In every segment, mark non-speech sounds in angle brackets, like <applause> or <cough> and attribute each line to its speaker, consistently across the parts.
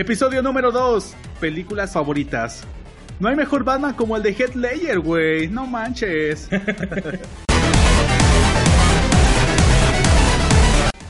Speaker 1: Episodio número 2. Películas favoritas. No hay mejor Batman como el de Ledger, güey. No manches. <laughs>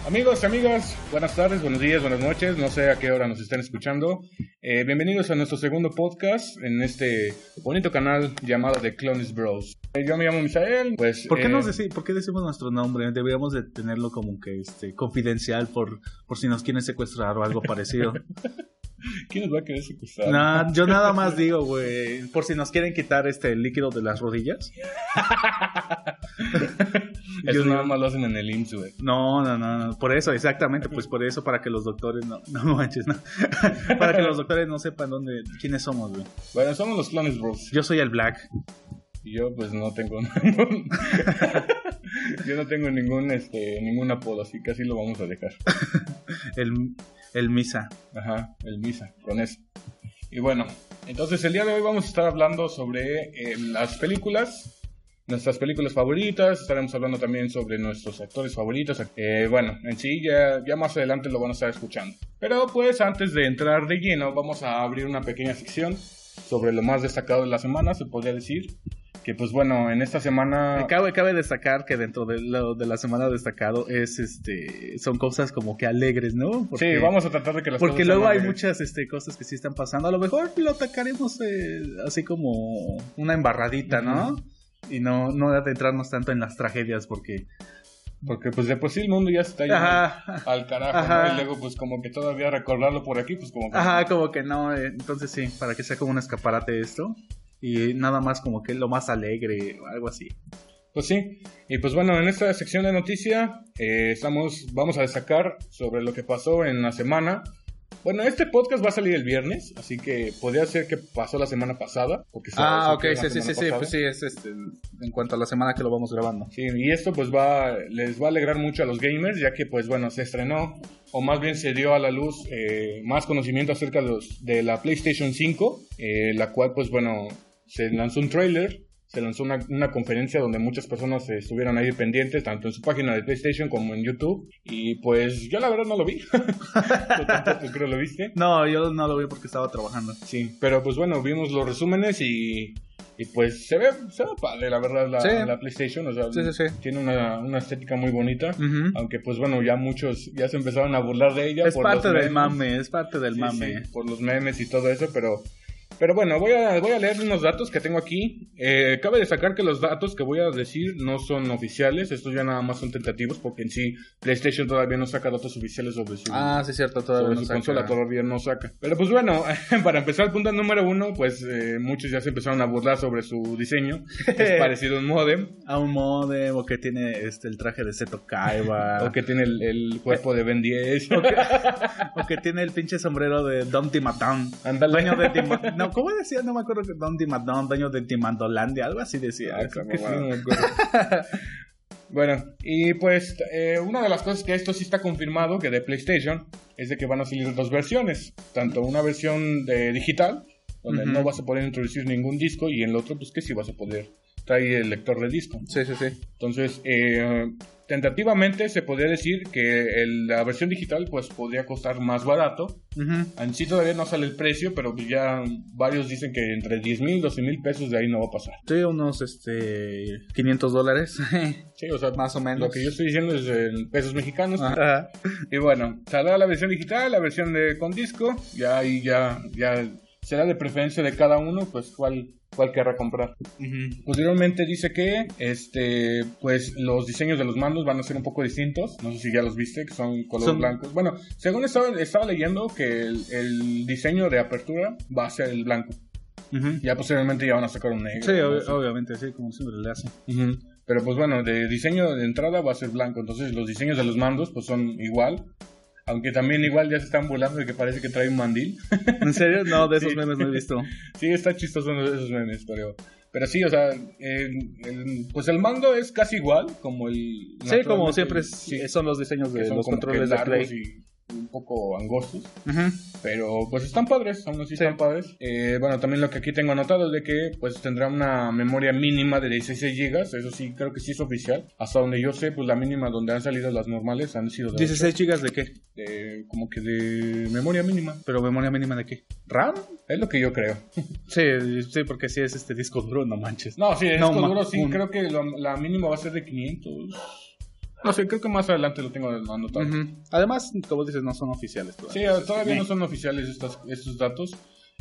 Speaker 2: Amigos, amigas, buenas tardes, buenos días, buenas noches. No sé a qué hora nos están escuchando. Eh, bienvenidos a nuestro segundo podcast en este bonito canal llamado The Clones Bros. Eh, yo me llamo Misael. Pues,
Speaker 1: ¿Por qué,
Speaker 2: eh,
Speaker 1: nos deci- ¿Por qué decimos nuestro nombre? Deberíamos de tenerlo como que este confidencial por, por si nos quieren secuestrar o algo parecido. <laughs>
Speaker 2: ¿Quién nos va a querer secuestrar?
Speaker 1: Nah, yo nada más digo, güey, por si nos quieren quitar este líquido de las rodillas. <laughs>
Speaker 2: Eso
Speaker 1: yo
Speaker 2: nada
Speaker 1: digo-
Speaker 2: más lo hacen en el IMSS, güey.
Speaker 1: No, no, no, no, por eso, exactamente, pues por eso, para que los doctores no, <laughs> no manches, no. <laughs> para que los doctores no sepan dónde, quiénes somos, güey.
Speaker 2: Bueno, somos los Clones Bros.
Speaker 1: Yo soy el Black.
Speaker 2: Y yo pues no tengo ningún... yo no tengo ningún, este, ningún apodo, así que así lo vamos a dejar.
Speaker 1: El, el Misa.
Speaker 2: Ajá, el Misa, con eso. Y bueno, entonces el día de hoy vamos a estar hablando sobre eh, las películas, nuestras películas favoritas, estaremos hablando también sobre nuestros actores favoritos. Eh, bueno, en sí ya, ya más adelante lo van a estar escuchando. Pero pues antes de entrar de lleno, vamos a abrir una pequeña sección sobre lo más destacado de la semana, se podría decir. Que pues bueno, en esta semana...
Speaker 1: Cabe, cabe destacar que dentro de, lo, de la semana destacado es este son cosas como que alegres, ¿no? Porque,
Speaker 2: Sí, vamos a tratar de que las
Speaker 1: Porque
Speaker 2: cosas
Speaker 1: luego
Speaker 2: sean
Speaker 1: hay muchas este, cosas que sí están pasando. A lo mejor lo atacaremos eh, así como una embarradita, ¿no? Y no, no adentrarnos tanto en las tragedias porque...
Speaker 2: Porque pues de por sí el mundo ya se está yendo
Speaker 1: Ajá,
Speaker 2: al carajo,
Speaker 1: Ajá.
Speaker 2: ¿no? Y luego pues como que todavía recordarlo por aquí, pues como que...
Speaker 1: ajá, como que no. eh, entonces sí, para que sea como un escaparate esto. Y nada más como que lo más alegre o algo así.
Speaker 2: Pues sí, y pues bueno, en esta sección de noticia eh, estamos, vamos a destacar sobre lo que pasó en la semana. Bueno, este podcast va a salir el viernes, así que podría ser que pasó la semana pasada. Porque
Speaker 1: Ah, ok, sí, sí, sí, sí, pues sí, es este, en cuanto a la semana que lo vamos grabando.
Speaker 2: Sí, y esto pues va, les va a alegrar mucho a los gamers, ya que pues bueno, se estrenó, o más bien se dio a la luz eh, más conocimiento acerca de, los- de la PlayStation 5, eh, la cual pues bueno, se lanzó un trailer, se lanzó una, una conferencia donde muchas personas estuvieron ahí pendientes, tanto en su página de PlayStation como en YouTube, y pues yo la verdad no lo vi, <laughs> tú tampoco creo lo viste.
Speaker 1: No, yo no lo vi porque estaba trabajando.
Speaker 2: Sí, pero pues bueno, vimos los resúmenes y, y pues se ve, se ve padre, la verdad, la,
Speaker 1: Sí.
Speaker 2: la PlayStation. O sea,
Speaker 1: Sí,
Speaker 2: tiene una, una estética muy bonita. Aunque pues bueno, ya muchos ya se empezaron a burlar de ella.
Speaker 1: Es
Speaker 2: por
Speaker 1: parte
Speaker 2: los
Speaker 1: del
Speaker 2: memes.
Speaker 1: mame, es parte del mame.
Speaker 2: por los memes y todo eso, pero... Pero bueno, voy a, voy a leer unos datos que tengo aquí. Eh, cabe destacar que los datos que voy a decir no son oficiales, estos ya nada más son tentativos, porque en sí PlayStation todavía no saca datos oficiales sobre su,
Speaker 1: Ah, sí, cierto, todavía
Speaker 2: sobre
Speaker 1: no
Speaker 2: su
Speaker 1: saca.
Speaker 2: consola todavía no saca. Pero pues bueno, <laughs> para empezar el punto número uno, pues eh, muchos ya se empezaron a burlar sobre su diseño. <laughs> es parecido a un modem.
Speaker 1: A un modem, o que tiene este, el traje de Seto Kaiba. <laughs>
Speaker 2: O que tiene el, el cuerpo de Ben 10.
Speaker 1: o, que, o que tiene el pinche sombrero de Don Timatón.
Speaker 2: Ándale.
Speaker 1: Dueño de Tima- No, ¿cómo decía? No me acuerdo que Don dueño de Timandolandia, algo así decía.
Speaker 2: Ah,
Speaker 1: esa
Speaker 2: creo que sí,
Speaker 1: mamada.
Speaker 2: no me acuerdo. <laughs> bueno, y pues eh, una de las cosas que esto sí está confirmado, que de PlayStation, es de que van a salir dos versiones. Tanto una versión de digital, donde
Speaker 1: Ujú.
Speaker 2: no vas a poder introducir ningún disco, y en el otro, pues que sí vas a poder traer el lector de disco.
Speaker 1: Sí, sí, sí.
Speaker 2: Entonces, eh, tentativamente se podría decir que el- la versión digital pues podría costar más barato.
Speaker 1: Ujú.
Speaker 2: En sí todavía no sale el precio, pero pues ya varios dicen que entre 10 mil, 12 mil pesos de ahí no va a pasar.
Speaker 1: Sí, unos este 500 dólares. <laughs>
Speaker 2: Sí, o sea,
Speaker 1: Más o menos.
Speaker 2: Lo que yo estoy diciendo es en pesos mexicanos.
Speaker 1: Ajá.
Speaker 2: Y bueno, saldrá la versión digital, la versión de con disco, ya ahí ya, ya será de preferencia de cada uno, pues cuál, cuál querrá comprar. Posteriormente dice que este pues los diseños de los mandos van a ser un poco distintos. No sé si ya los viste, que son color
Speaker 1: Son-
Speaker 2: blancos. Bueno, según estaba, estaba leyendo que el, el diseño de apertura va a ser el blanco.
Speaker 1: Ujú.
Speaker 2: Ya posteriormente ya van a sacar un negro.
Speaker 1: Sí,
Speaker 2: ¿no?
Speaker 1: ob- obviamente, sí, como siempre le hacen.
Speaker 2: Pero pues bueno, de diseño de entrada va a ser blanco. Entonces los diseños de los mandos pues son igual. Aunque también igual ya se están volando de que parece que trae un mandil. <laughs>
Speaker 1: ¿En serio? No, de esos
Speaker 2: Sí.
Speaker 1: memes no he visto. <laughs>
Speaker 2: sí, está chistoso esos memes, pero... Pero sí, o sea, el- el- pues el mando es casi igual como el...
Speaker 1: Sí, como siempre es-
Speaker 2: sí,
Speaker 1: son los diseños de los controles de Play.
Speaker 2: Un poco angostos. Pero pues están padres, aún así
Speaker 1: Sí.
Speaker 2: están padres. Eh, bueno, también lo que aquí tengo anotado es de que pues tendrá una memoria mínima de 16 GB. Eso sí, creo que sí es oficial. Hasta donde yo sé, pues la mínima donde han salido las normales han sido de
Speaker 1: 16 gigas de qué?
Speaker 2: 8, de- como que de memoria mínima.
Speaker 1: Pero memoria mínima de qué? ¿RAM?
Speaker 2: Es lo que yo creo. <laughs>
Speaker 1: Sí, sí, porque si es este disco duro, no manches.
Speaker 2: No, sí, es
Speaker 1: No, ma-
Speaker 2: duro, sí,
Speaker 1: un-
Speaker 2: creo que lo- la mínima va a ser de 500. No sé, creo que más adelante lo tengo anotado.
Speaker 1: Ujú. Además, como dices, no son oficiales
Speaker 2: Sí,
Speaker 1: todavía.
Speaker 2: todavía no son oficiales estas, estos datos.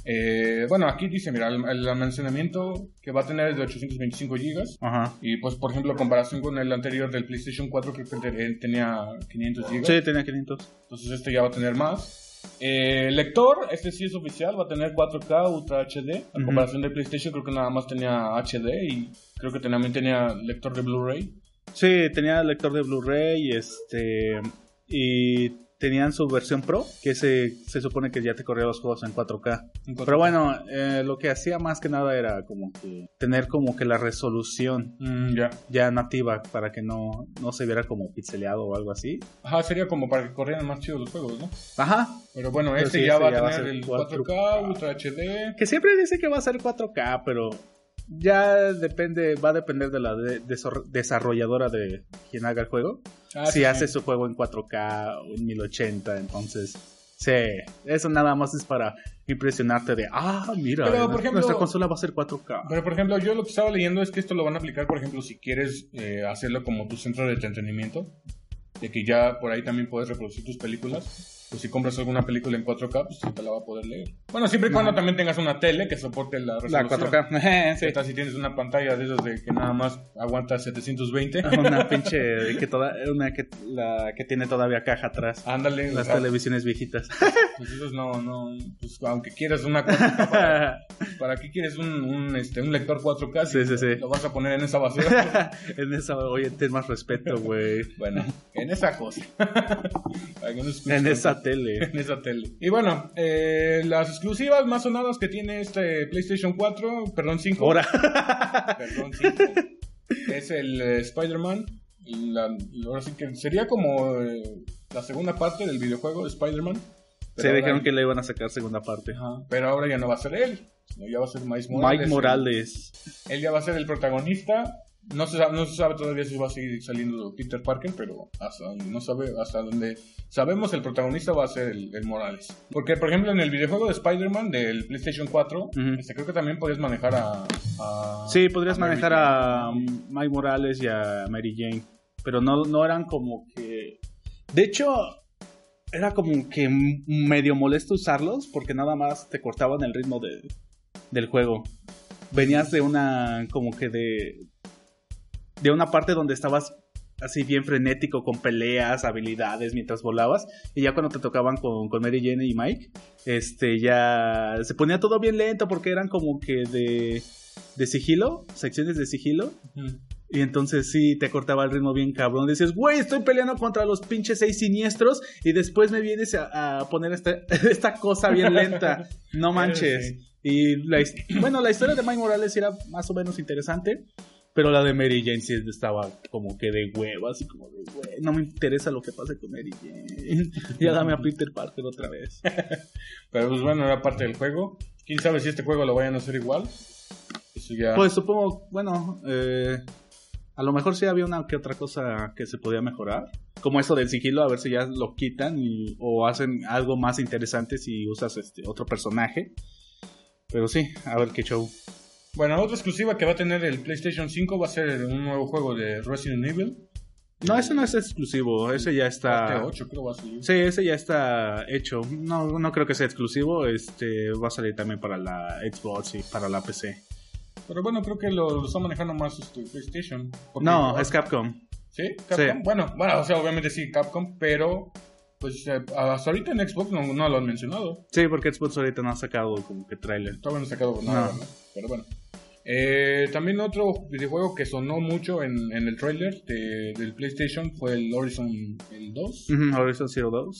Speaker 2: Eh, bueno, aquí dice, mira, el, el almacenamiento que va a tener es de 825 GB.
Speaker 1: Ajá.
Speaker 2: Y pues, por ejemplo, en comparación con el anterior del PlayStation 4, creo que él tenía 500 GB.
Speaker 1: Sí, tenía 500.
Speaker 2: Entonces este ya va a tener más. Eh, lector, este sí es oficial, va a tener 4K Ultra HD. En
Speaker 1: Ujú.
Speaker 2: comparación del PlayStation, creo que nada más tenía HD y creo que también tenía lector de Blu-ray.
Speaker 1: Sí, tenía lector de Blu-ray este, y tenían su versión Pro, que se, se supone que ya te corría los juegos en 4K.
Speaker 2: En 4K.
Speaker 1: Pero bueno, eh, lo que hacía más que nada era como que tener como que la resolución
Speaker 2: Mm, ya.
Speaker 1: ya nativa para que no, no se viera como pixeleado o algo así.
Speaker 2: Ajá, sería como para que corrieran más chidos los juegos, ¿no?
Speaker 1: Ajá.
Speaker 2: Pero bueno,
Speaker 1: Pero
Speaker 2: este
Speaker 1: sí,
Speaker 2: ya
Speaker 1: este
Speaker 2: va
Speaker 1: ya va
Speaker 2: a tener el
Speaker 1: 4K.
Speaker 2: 4K, Ultra HD.
Speaker 1: Que siempre dice que va a ser 4K, pero ya depende, va a depender de la de- desor- desarrolladora de quien haga el juego.
Speaker 2: Ah,
Speaker 1: si
Speaker 2: sí,
Speaker 1: hace su juego en 4K o en 1080, entonces sí, eso nada más es para impresionarte de, ah, mira,
Speaker 2: Pero, por ejemplo-
Speaker 1: nuestra consola va a ser 4K.
Speaker 2: Pero por ejemplo, yo lo que estaba leyendo es que esto lo van a aplicar, por ejemplo, si quieres eh, hacerlo como tu centro de entretenimiento, de que ya por ahí también puedes reproducir tus películas. Pues si compras alguna película en 4K, pues sí te la va a poder leer. Bueno, siempre y cuando también tengas una tele que soporte la
Speaker 1: La
Speaker 2: resolución.
Speaker 1: 4K, <laughs> sí.
Speaker 2: ¿Qué tal si tienes una pantalla de esos de que nada más aguanta 720? <laughs>
Speaker 1: Una <laughs> pinche que toda, una que la que tiene todavía caja atrás.
Speaker 2: Ándale,
Speaker 1: Las
Speaker 2: o sea,
Speaker 1: televisiones viejitas.
Speaker 2: pues esos no, no, pues aunque quieras una 4K, ¿para, para qué quieres un, un, este, un lector 4K? si
Speaker 1: Sí, sí, sí.
Speaker 2: Lo vas a poner en esa basura.
Speaker 1: en esa, oye, ten más respeto, güey.
Speaker 2: Bueno, en esa cosa.
Speaker 1: En
Speaker 2: tanto.
Speaker 1: Esa tele. <laughs>
Speaker 2: En esa tele. Y bueno, eh, las exclusivas más sonadas que tiene este PlayStation 4, perdón 5.
Speaker 1: Ahora. <laughs>
Speaker 2: Perdón 5. es el eh, Spider-Man. ahora sí que sería como eh, la segunda parte del videojuego de Spider-Man.
Speaker 1: Se
Speaker 2: ahora-
Speaker 1: que le iban a sacar segunda parte.
Speaker 2: Ajá, pero ahora ya no va a ser él, sino ya va a ser Miles Morales.
Speaker 1: Mike Morales.
Speaker 2: Él ya va a ser el protagonista. No se, sabe, no se sabe todavía si va a seguir saliendo Peter Parker, pero hasta donde no sabe, hasta donde sabemos el protagonista va a ser el, el Morales. Porque, por ejemplo, en el videojuego de Spider-Man del PlayStation 4,
Speaker 1: Ujú.
Speaker 2: este, creo que también podías manejar a... a-
Speaker 1: Sí, podrías
Speaker 2: a
Speaker 1: manejar a Mike Morales y a Mary Jane. Pero no, no eran como que. De hecho, era como que medio molesto usarlos porque nada más te cortaban el ritmo de, del juego. Venías de una. como que de. De una parte donde estabas así bien frenético con peleas, habilidades mientras volabas. Y ya cuando te tocaban con, con Mary Jane y Mike, este ya se ponía todo bien lento porque eran como que de, de sigilo, secciones de sigilo. Y entonces sí, te cortaba el ritmo bien cabrón. Dices, güey, estoy peleando contra los pinches seis siniestros y después me vienes a, a poner esta, <laughs> esta cosa bien lenta. <laughs> No manches.
Speaker 2: Sí.
Speaker 1: Y la, bueno, la historia de Mike Morales era más o menos interesante. Pero la de Mary Jane sí estaba como que de huevo, así como de, güey, no me interesa lo que pase con Mary Jane. <laughs> ya dame a Peter Parker otra vez. <laughs>
Speaker 2: Pero pues bueno, era parte del juego. ¿Quién sabe si este juego lo vayan a hacer igual? Eso ya...
Speaker 1: Pues supongo, bueno, eh, a lo mejor sí había una que otra cosa que se podía mejorar. Como eso del sigilo, a ver si ya lo quitan y, o hacen algo más interesante si usas este otro personaje. Pero sí, a ver qué show.
Speaker 2: Bueno, otra exclusiva que va a tener el PlayStation 5 va a ser un nuevo juego de Resident Evil.
Speaker 1: No, ese no es exclusivo, ese ya
Speaker 2: Parte
Speaker 1: está...
Speaker 2: 8 creo va a salir.
Speaker 1: Sí, ese ya está hecho. No, no creo que sea exclusivo, este va a salir también para la Xbox y para la PC.
Speaker 2: Pero bueno, creo que lo, lo está manejando más este, PlayStation.
Speaker 1: No, es Capcom.
Speaker 2: ¿Sí? ¿Capcom?
Speaker 1: Sí.
Speaker 2: Bueno, bueno, o sea, obviamente sí, Capcom, pero pues eh, hasta ahorita en Xbox no, no lo han mencionado.
Speaker 1: Sí, porque Xbox ahorita no ha sacado como que trailer.
Speaker 2: Todavía no han sacado nada, pero bueno. Eh, también otro videojuego que sonó mucho en, en el trailer de- del PlayStation fue el Horizon el 2.
Speaker 1: Ujú, Horizon Zero Dawn.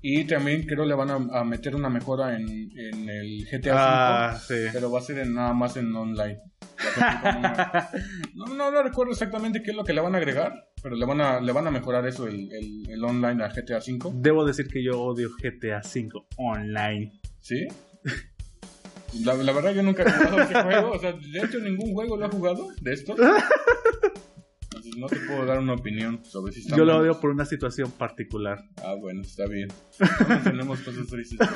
Speaker 2: Y también creo le van a, a meter una mejora en, en el GTA
Speaker 1: Ah, sí.
Speaker 2: V, pero va a ser en- nada más en online. <laughs> No, no, no recuerdo exactamente qué es lo que le van a agregar, pero le van a, le van a mejorar eso, el, el, el online a GTA V.
Speaker 1: Debo decir que yo odio GTA V online.
Speaker 2: ¿Sí? La, la verdad yo nunca he jugado ese <laughs> juego, o sea, de hecho ningún juego lo he jugado de estos. <laughs> No te puedo dar una opinión sobre si está
Speaker 1: Yo lo odio por una situación particular.
Speaker 2: Ah, bueno, está bien. No tenemos cosas tristes. <laughs>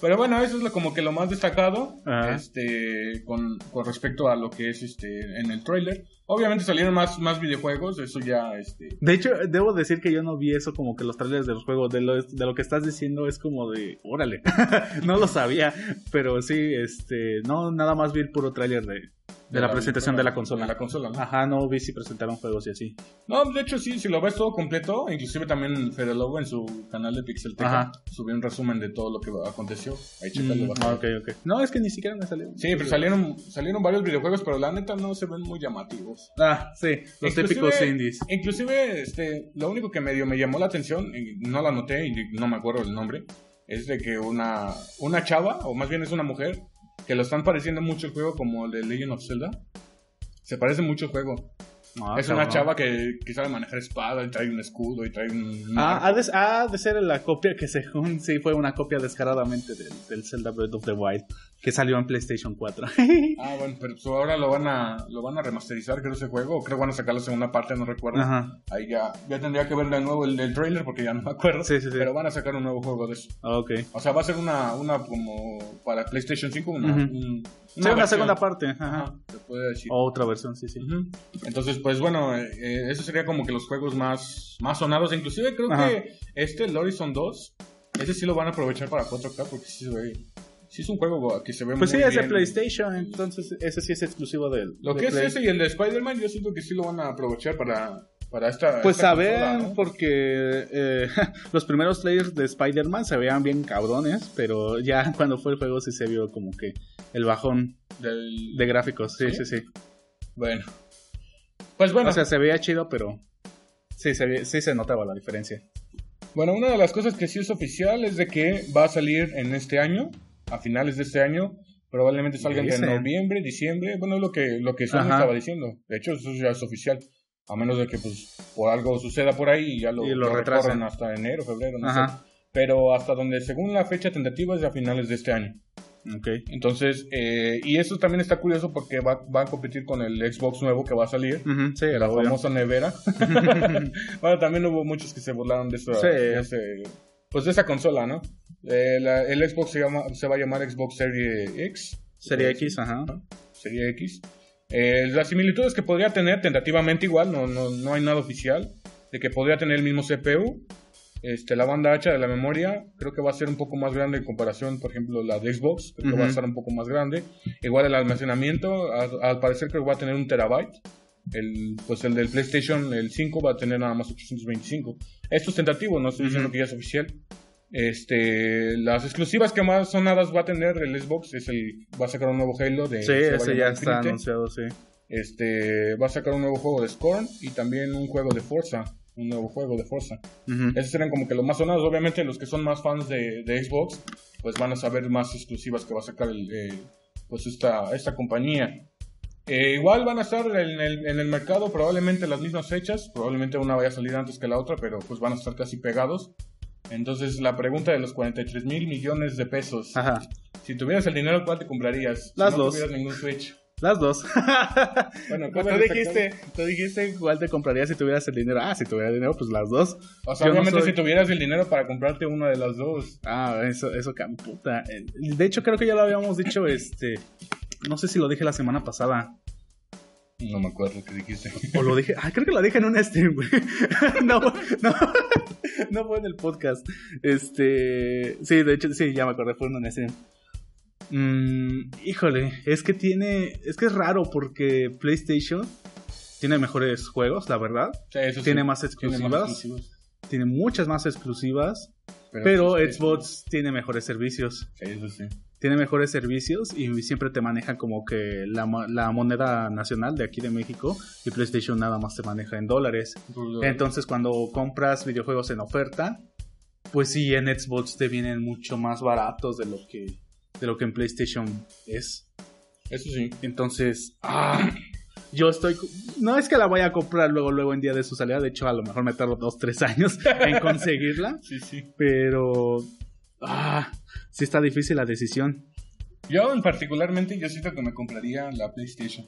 Speaker 2: Pero bueno, eso es lo, como que lo más destacado
Speaker 1: Ajá.
Speaker 2: este, con, con respecto a lo que es este en el trailer. Obviamente salieron más, más videojuegos, eso ya este,
Speaker 1: De hecho, debo decir que yo no vi eso como que los trailers de los juegos. De lo, de lo que estás diciendo es como de, órale. <laughs> no lo sabía, pero sí, este, no, nada más vi el puro trailer de, de la, presentación de la consola.
Speaker 2: de la consola, ¿no?
Speaker 1: Ajá, no vi si presentaron juegos y así.
Speaker 2: No, de hecho sí, si lo ves todo completo, inclusive también Fede Lobo en su canal de
Speaker 1: Ajá.
Speaker 2: subió un resumen de todo lo que aconteció. Ahí chécalo,
Speaker 1: Mm, ah,
Speaker 2: ver.
Speaker 1: ok, ok. No, es que ni siquiera me salió.
Speaker 2: Sí, pero salieron, salieron varios videojuegos, pero la neta no se ven muy llamativos.
Speaker 1: Ah, sí, los
Speaker 2: Inclusive-
Speaker 1: típicos indies.
Speaker 2: Inclusive, este, lo único que medio me llamó la atención, y no la noté y no me acuerdo el nombre, es de que una, una chava, o más bien es una mujer, que lo están pareciendo mucho el juego como el de Legend of Zelda. Se parece mucho el juego.
Speaker 1: Ah,
Speaker 2: es una chava que, que sabe manejar espada y trae un escudo y trae un...
Speaker 1: Ah, ha de, ha de ser la copia que según sí fue una copia descaradamente del, del Zelda Breath of the Wild que salió en PlayStation 4. <laughs>
Speaker 2: Ah, bueno, pero pues ahora lo van a lo van a remasterizar, creo, ese juego. O creo que van a sacar la segunda parte, no recuerdo.
Speaker 1: Ajá.
Speaker 2: Ahí ya, ya tendría que ver de nuevo el, el trailer porque ya no me acuerdo.
Speaker 1: Sí, sí, sí.
Speaker 2: Pero van a sacar un nuevo juego de eso.
Speaker 1: Ah, Ok.
Speaker 2: O sea, va a ser una, una como para PlayStation 5, una, un-
Speaker 1: Sí, una segunda parte. Ajá.
Speaker 2: Se puede decir.
Speaker 1: Otra versión, sí, sí.
Speaker 2: Entonces, pues bueno, eh, eh, eso sería como que los juegos más, más sonados. Inclusive creo
Speaker 1: Ajá.
Speaker 2: que este, el Horizon 2, ese sí lo van a aprovechar para 4K porque sí se ve... Sí es un juego que se ve
Speaker 1: Pues sí,
Speaker 2: muy
Speaker 1: es de
Speaker 2: bien.
Speaker 1: PlayStation, entonces ese sí es exclusivo del.
Speaker 2: Lo
Speaker 1: de
Speaker 2: que es ese y el de Spider-Man, yo siento que sí lo van a aprovechar para, para esta.
Speaker 1: Pues
Speaker 2: esta
Speaker 1: a ver, porque eh, <laughs> los primeros trailers de Spider-Man se veían bien cabrones, pero ya <laughs> cuando fue el juego sí se vio como que el bajón
Speaker 2: Del-
Speaker 1: de gráficos. Sí,
Speaker 2: ¿Sí?
Speaker 1: sí, sí.
Speaker 2: Bueno. Pues bueno,
Speaker 1: O sea, se veía chido, pero sí se, ve- sí se notaba la diferencia.
Speaker 2: bueno, una de las cosas que sí es oficial es de que va a salir en este año, a finales de este año. Probablemente salga entre noviembre, diciembre. Bueno, es lo que, lo que Sony
Speaker 1: Ajá.
Speaker 2: estaba diciendo. De hecho, eso ya es oficial. A menos de que, pues, por algo suceda por ahí y ya lo,
Speaker 1: Y lo retrasen.
Speaker 2: recorran hasta enero, febrero, no
Speaker 1: Ajá.
Speaker 2: sé. Pero hasta donde, según la fecha tentativa, es a finales de este año.
Speaker 1: Ok.
Speaker 2: Entonces, eh, y eso también está curioso porque va, va a competir con el Xbox nuevo que va a salir,
Speaker 1: Ujú, sí,
Speaker 2: la
Speaker 1: obvio.
Speaker 2: famosa nevera. <laughs> <laughs> bueno, también hubo muchos que se burlaron de, eso,
Speaker 1: Sí.
Speaker 2: de ese- pues de esa consola, ¿no? Eh, la- el Xbox se, llama, se va a llamar Xbox Series X.
Speaker 1: Serie X, ajá.
Speaker 2: Serie X. Eh, las similitudes que podría tener, tentativamente igual, no, no, no hay nada oficial, de que podría tener el mismo CPU. Este, la banda ancha de la memoria creo que va a ser un poco más grande en comparación, por ejemplo, la de Xbox, creo que va a estar un poco más grande. Igual el almacenamiento, al, al parecer creo que va a tener un terabyte. El, pues el del PlayStation, el 5, va a tener nada más 825. Esto es tentativo, no estoy diciendo
Speaker 1: Ujú.
Speaker 2: que ya es oficial. Este, las exclusivas que más sonadas va a tener el Xbox es el, va a sacar un nuevo Halo de
Speaker 1: Sí, ese ya está anunciado, sí.
Speaker 2: Este, va a sacar un nuevo juego de Scorn y también un juego de Forza, un nuevo juego de Forza.
Speaker 1: Ujú.
Speaker 2: Esos serán como que los más sonados. Obviamente los que son más fans de, de Xbox, pues van a saber más exclusivas que va a sacar el, eh, pues esta, esta compañía. Eh, igual van a estar en el, en el mercado probablemente las mismas fechas, probablemente una vaya a salir antes que la otra, pero pues van a estar casi pegados. Entonces la pregunta de los 43 mil millones de pesos,
Speaker 1: Ajá.
Speaker 2: si tuvieras el dinero, ¿cuál te comprarías?
Speaker 1: Las
Speaker 2: si no
Speaker 1: dos.
Speaker 2: tuvieras ningún Switch.
Speaker 1: Las dos.
Speaker 2: Bueno, <laughs>
Speaker 1: Pues
Speaker 2: ¿cómo
Speaker 1: tú dijiste, tú dijiste cuál te comprarías si tuvieras el dinero. Ah, si tuviera dinero, pues las dos.
Speaker 2: O sea,
Speaker 1: Yo no
Speaker 2: obviamente
Speaker 1: soy-
Speaker 2: si tuvieras el dinero para comprarte una de las dos.
Speaker 1: Ah, eso, eso camputa. De hecho, creo que ya lo habíamos dicho, este. No sé si lo dije la semana pasada.
Speaker 2: No me acuerdo qué dijiste.
Speaker 1: O lo dije. Ah, creo que lo dije en un stream, güey. <laughs> No, no. <laughs> No fue en el podcast. Este. Sí, de hecho, sí, ya me acordé, fue en un stream. Mm, híjole, es que tiene. Es que es raro porque PlayStation tiene mejores juegos, la verdad.
Speaker 2: Sí, eso sí.
Speaker 1: Tiene más
Speaker 2: Tiene
Speaker 1: exclusivas.
Speaker 2: exclusivos.
Speaker 1: Tiene muchas más exclusivas. Pero Xbox tiene mejores servicios.
Speaker 2: sí, Eso sí.
Speaker 1: Tiene mejores servicios y siempre te manejan como que la, la moneda nacional de aquí de México y PlayStation nada más te maneja en dólares. Entonces cuando compras videojuegos en oferta, pues sí, en Xbox te vienen mucho más baratos de lo que, de lo que en PlayStation es.
Speaker 2: Eso sí.
Speaker 1: Entonces, ah, yo estoy. No es que la vaya a comprar luego, luego en día de su salida. De hecho, a lo mejor me tardo dos, tres años <laughs> en conseguirla.
Speaker 2: Sí, sí.
Speaker 1: Pero. Ah, sí está difícil la decisión.
Speaker 2: Yo, en particularmente, yo siento que me compraría la PlayStation.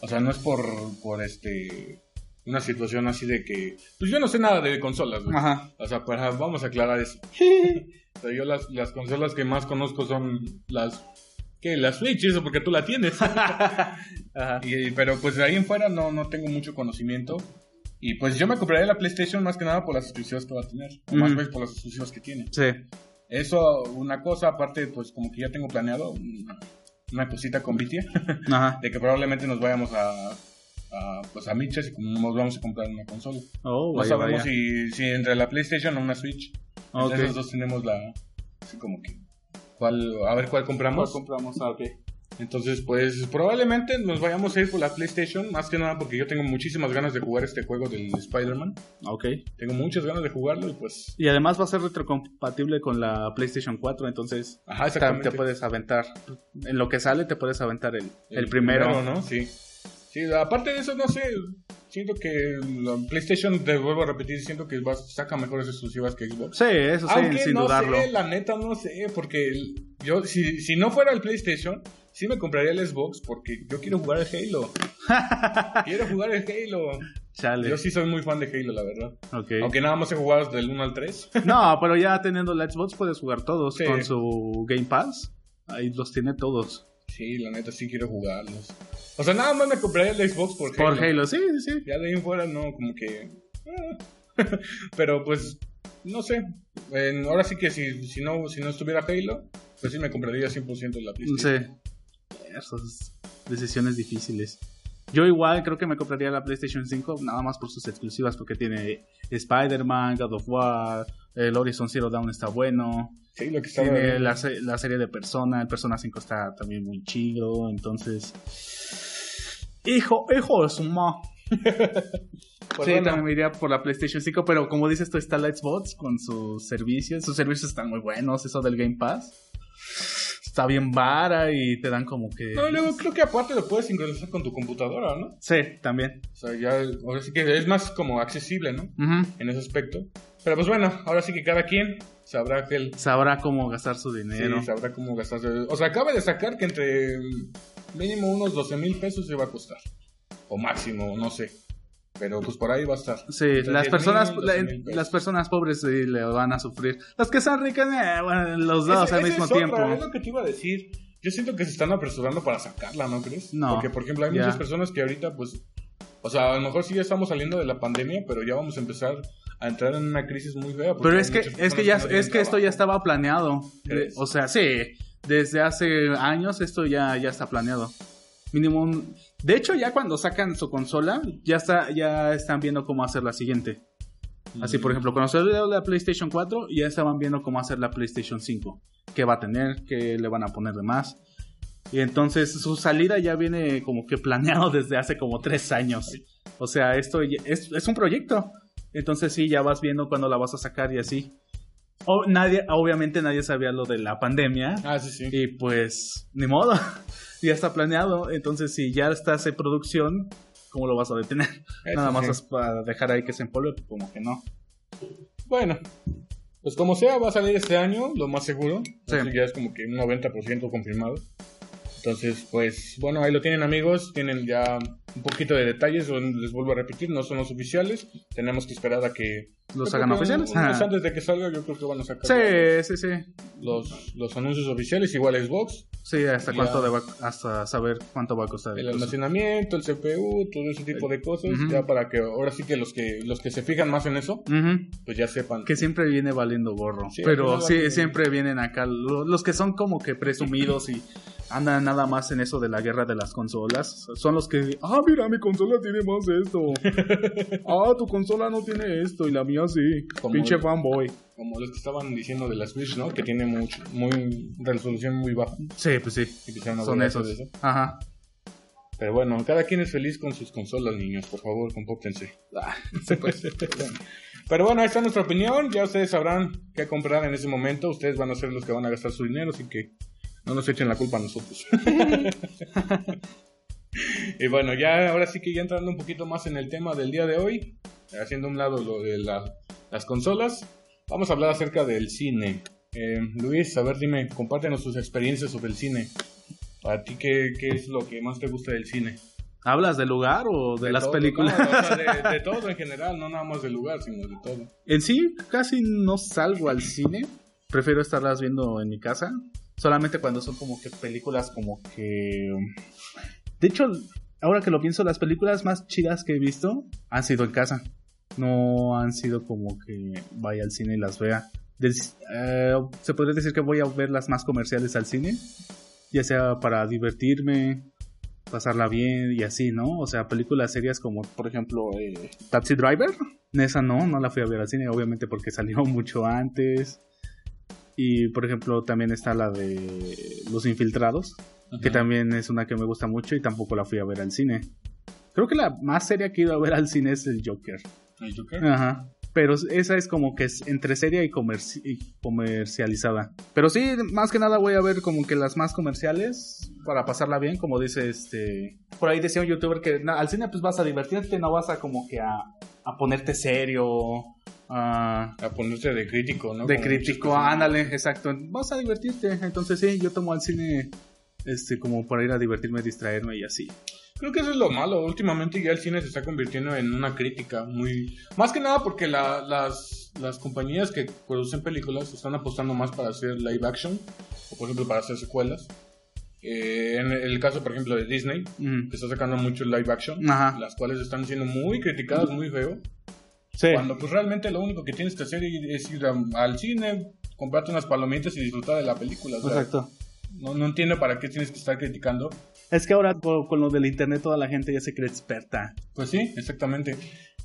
Speaker 2: O sea, no es por, por este. Una situación así de que. Pues yo no sé nada de consolas, güey.
Speaker 1: Ajá.
Speaker 2: O sea, para, vamos a aclarar eso. <laughs> O sea, yo las, las consolas que más conozco son las. ¿Qué? La Switch, eso porque tú la tienes. <laughs>
Speaker 1: Ajá.
Speaker 2: Y- pero pues de ahí en fuera no, no tengo mucho conocimiento. Y pues yo me compraría la PlayStation más que nada por las exclusivas que va a tener. O más
Speaker 1: Ujú.
Speaker 2: bien por las exclusivas que tiene.
Speaker 1: Sí.
Speaker 2: Eso, una cosa, aparte, pues como que ya tengo planeado una, una cosita con Vitia. <laughs>
Speaker 1: Ajá.
Speaker 2: de que probablemente nos vayamos a, a pues a Miches y nos vamos a comprar una consola.
Speaker 1: Oh,
Speaker 2: no sabemos si, si entre la PlayStation o una Switch.
Speaker 1: Ok.
Speaker 2: Entre esos dos tenemos la. Así como que. ¿cuál, a ver cuál compramos.
Speaker 1: ¿Cuál compramos? Ah.
Speaker 2: Entonces, pues probablemente nos vayamos a ir por la PlayStation. Más que nada porque yo tengo muchísimas ganas de jugar este juego del Spider-Man.
Speaker 1: Ok.
Speaker 2: Tengo muchas ganas de jugarlo y pues.
Speaker 1: Y además va a ser retrocompatible con la PlayStation 4, entonces
Speaker 2: Ajá,
Speaker 1: tam-
Speaker 2: exactamente.
Speaker 1: te puedes aventar. En lo que sale, te puedes aventar el, el,
Speaker 2: El
Speaker 1: primero.
Speaker 2: ¿no? Sí. Sí, aparte de eso, no sé. Siento que la PlayStation, te vuelvo a repetir, siento que va, saca mejores exclusivas que Xbox.
Speaker 1: Sí, eso sí,
Speaker 2: Aunque
Speaker 1: sin
Speaker 2: no
Speaker 1: dudarlo.
Speaker 2: sé, la neta no sé, porque yo, si, si no fuera el PlayStation, sí me compraría el Xbox porque yo quiero jugar el Halo. <laughs> quiero jugar el Halo.
Speaker 1: Chale.
Speaker 2: Yo sí soy muy fan de Halo, la verdad.
Speaker 1: Ok.
Speaker 2: Aunque nada más he jugado del 1 al 3. <laughs>
Speaker 1: No, pero ya teniendo la Xbox puedes jugar todos
Speaker 2: Sí.
Speaker 1: con su Game Pass. Ahí los tiene todos.
Speaker 2: sí, la neta sí quiero jugarlos. O sea, nada más me compraría el Xbox por
Speaker 1: Por
Speaker 2: Halo.
Speaker 1: Halo, sí, sí, sí.
Speaker 2: Ya de ahí en fuera no, como que... ah. <laughs> Pero pues, no sé. Ahora sí que si, si, no, si no estuviera Halo, pues sí me compraría 100% la PlayStation.
Speaker 1: Sí. Esas decisiones difíciles. Yo igual creo que me compraría la PlayStation 5 nada más por sus exclusivas porque tiene Spider-Man, God of War, el Horizon Zero Dawn está bueno,
Speaker 2: Sí, lo que estaba...
Speaker 1: tiene la, la serie de Persona, el Persona 5 está también muy chido, entonces... Hijo, hijo de su ma. <laughs>
Speaker 2: Pues
Speaker 1: sí,
Speaker 2: bueno.
Speaker 1: también me iría por la PlayStation 5, pero como dices tú, está la Xbox con sus servicios. Sus servicios están muy buenos, eso del Game Pass. Está bien vara y te dan como que...
Speaker 2: No, luego creo que aparte lo puedes sincronizar con tu computadora, ¿no?
Speaker 1: Sí, también.
Speaker 2: O sea, ya, ahora sí que es más como accesible, ¿no?
Speaker 1: Ujú.
Speaker 2: En ese aspecto. Pero pues bueno, ahora sí que cada quien sabrá que él
Speaker 1: Sabrá cómo gastar su dinero.
Speaker 2: sí, sabrá cómo gastarse. O sea, acaba de sacar que entre mínimo unos 12 mil pesos se va a costar. O máximo, no sé. Pero pues por ahí va a estar.
Speaker 1: Sí, las
Speaker 2: 10,000,
Speaker 1: personas,
Speaker 2: 12,000
Speaker 1: la-
Speaker 2: pesos.
Speaker 1: las personas pobres sí le van a sufrir. Las que son ricas, eh, bueno, los dos
Speaker 2: Ese-
Speaker 1: al
Speaker 2: ese
Speaker 1: mismo
Speaker 2: es otra,
Speaker 1: tiempo.
Speaker 2: es lo que te iba a decir. Yo siento que se están apresurando para sacarla, ¿no crees?
Speaker 1: No.
Speaker 2: Porque, por ejemplo, hay muchas personas que ahorita, pues, o sea, a lo mejor sí ya estamos saliendo de la pandemia, pero ya vamos a empezar a entrar en una crisis muy fea.
Speaker 1: Pero es que, es que ya,
Speaker 2: no
Speaker 1: es que esto ya estaba planeado.
Speaker 2: ¿Crees?
Speaker 1: O sea, sí, desde hace años esto ya, ya está planeado. Mínimo un- De hecho, ya cuando sacan su consola, ya está, ya están viendo cómo hacer la siguiente. Así, por ejemplo, cuando salió la PlayStation 4, ya estaban viendo cómo hacer la PlayStation 5. ¿Qué va a tener? ¿Qué le van a poner de más? Y entonces su salida ya viene como que planeado <laughs> desde hace como tres años. O sea, esto es, es un proyecto. Entonces sí, ya vas viendo cuándo la vas a sacar y así. O, nadie, obviamente nadie sabía lo de la pandemia.
Speaker 2: Ah, sí, sí.
Speaker 1: Y pues, ni modo. <laughs> ya está planeado. Entonces, si ya estás en producción, ¿cómo lo vas a detener?
Speaker 2: Eso
Speaker 1: Nada más
Speaker 2: sí.
Speaker 1: es para dejar ahí que se empolve, pues, como que no.
Speaker 2: Bueno, pues como sea, va a salir este año, lo más seguro.
Speaker 1: Sí.
Speaker 2: Así ya es como que un 90% confirmado. Entonces, pues, bueno, ahí lo tienen amigos, tienen ya un poquito de detalles, les vuelvo a repetir, no son los oficiales, tenemos que esperar a que...
Speaker 1: ¿Los hagan oficiales? Ajá.
Speaker 2: antes de que salga, yo creo que van a sacar
Speaker 1: Sí, sí, sí.
Speaker 2: los, los anuncios oficiales, igual Xbox,
Speaker 1: Sí, hasta cuánto deba- hasta saber cuánto va a costar.
Speaker 2: el almacenamiento, el CPU, todo ese tipo de cosas, ya para que ahora sí que los que los que se fijan más en eso,
Speaker 1: Ujú.
Speaker 2: pues ya sepan.
Speaker 1: Que siempre viene valiendo gorro.
Speaker 2: Sí,
Speaker 1: pero sí, siempre vienen acá. lo- Los que son como que presumidos y andan nada más en eso de la guerra de las consolas. Son los que. Ah, mira, mi consola tiene más esto. <laughs> ah, tu consola no tiene esto y la mía sí.
Speaker 2: Como
Speaker 1: Pinche
Speaker 2: el-
Speaker 1: fanboy.
Speaker 2: Como los que estaban diciendo de la Switch, ¿no? Que tiene mucho, muy resolución muy baja.
Speaker 1: Sí, pues sí. Son esos.
Speaker 2: eso.
Speaker 1: Ajá.
Speaker 2: Pero bueno, cada quien es feliz con sus consolas, niños. Por favor, compórtense.
Speaker 1: Ah, <laughs> sí, pues.
Speaker 2: Pero bueno, ahí está nuestra opinión. Ya ustedes sabrán qué comprar en ese momento. Ustedes van a ser los que van a gastar su dinero, así que no nos echen la culpa a nosotros. <laughs> y bueno, ya ahora sí que ya entrando un poquito más en el tema del día de hoy, haciendo un lado lo de las consolas, vamos a hablar acerca del cine. Eh, Luis, a ver, dime, compártenos tus experiencias sobre el cine. ¿A ti qué, qué es lo que más te gusta del cine?
Speaker 1: ¿Hablas del lugar o de, las películas? <laughs>
Speaker 2: de, todo en general, no nada más del lugar, sino de todo.
Speaker 1: En sí, casi no salgo al cine. Prefiero estarlas viendo en mi casa. Solamente cuando son como que películas como que... De hecho, ahora que lo pienso, las películas más chidas que he visto han sido en casa. No han sido como que vaya al cine y las vea. Eh, se podría decir que voy a ver las más comerciales al cine. Ya sea para divertirme, pasarla bien y así, ¿no? O sea, películas serias como, por ejemplo, eh, Taxi Driver. Esa no, no la fui a ver al cine, obviamente porque <laughs> salió mucho antes. Y, por ejemplo, también está la de Los Infiltrados, que también es una que me gusta mucho y tampoco la fui a ver al cine. Creo que la más seria que he ido a ver al cine es el Joker.
Speaker 2: ¿El Joker?
Speaker 1: Ajá. Pero esa es como que es entre seria y, comercializada. Pero sí, más que nada voy a ver como que las más comerciales para pasarla bien, como dice este... Por ahí decía un youtuber que al cine pues vas a divertirte, no vas a como que a, ponerte serio,
Speaker 2: a, a ponerte de crítico, ¿no?
Speaker 1: De crítico, ándale, exacto. Vas a divertirte. Entonces sí, yo tomo al cine este como para ir a divertirme, distraerme y así.
Speaker 2: Creo que eso es lo malo. Últimamente ya el cine se está convirtiendo en una crítica muy... Más que nada porque las, las compañías que producen películas están apostando más para hacer live action, o por ejemplo para hacer secuelas. Eh, en el caso, por ejemplo, de Disney, que está sacando mucho live action, las cuales están siendo muy criticadas, muy feo. Cuando pues realmente lo único que tienes que hacer es ir al cine, comprarte unas palomitas y disfrutar de la película.
Speaker 1: Exacto.
Speaker 2: No, no entiendo para qué tienes que estar criticando
Speaker 1: es que ahora con, lo del internet toda la gente ya se cree experta.
Speaker 2: Pues sí, exactamente.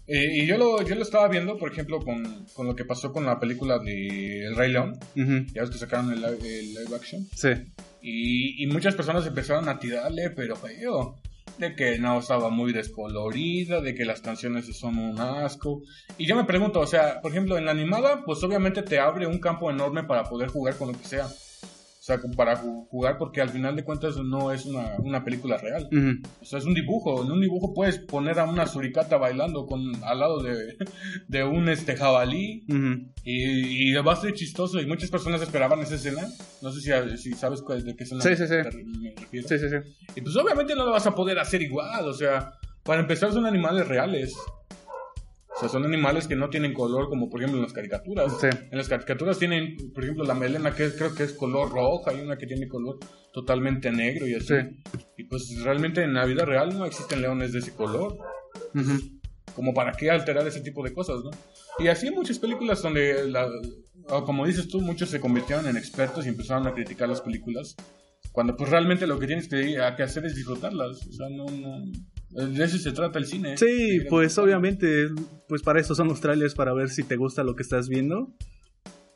Speaker 2: Eh, y yo lo, yo lo estaba viendo, por ejemplo, con, con lo que pasó con la película de El Rey León. Ya ves que sacaron el, live action.
Speaker 1: Sí.
Speaker 2: Y, y, muchas personas empezaron a tirarle, pero feo. De que no estaba muy descolorida, de que las canciones son un asco. Y yo me pregunto, o sea, por ejemplo, en la animada, pues obviamente te abre un campo enorme para poder jugar con lo que sea. O sea, para jugar, porque al final de cuentas no es una, una película real. O sea, es un dibujo. En un dibujo puedes poner a una suricata bailando con, al lado de, <laughs> de un este jabalí y, y, va a ser chistoso. Y muchas personas esperaban esa escena. No sé si, si sabes cuál, de qué escena
Speaker 1: sí, sí, sí.
Speaker 2: me refiero.
Speaker 1: Sí, sí, sí.
Speaker 2: Y pues obviamente no lo vas a poder hacer igual. O sea, para empezar son animales reales. O sea, son animales que no tienen color, como por ejemplo en las caricaturas. En las caricaturas tienen, por ejemplo, la melena que creo que es color roja y una que tiene color totalmente negro y así. Y pues realmente en la vida real no existen leones de ese color. Como para qué alterar ese tipo de cosas, ¿no? Y así muchas películas donde, la, como dices tú, muchos se convirtieron en expertos y empezaron a criticar las películas. Cuando pues realmente lo que tienes que, que hacer es disfrutarlas. O sea, no, no, de eso se trata el cine.
Speaker 1: Sí, pues obviamente, pues para eso son los trailers, para ver si te gusta lo que estás viendo.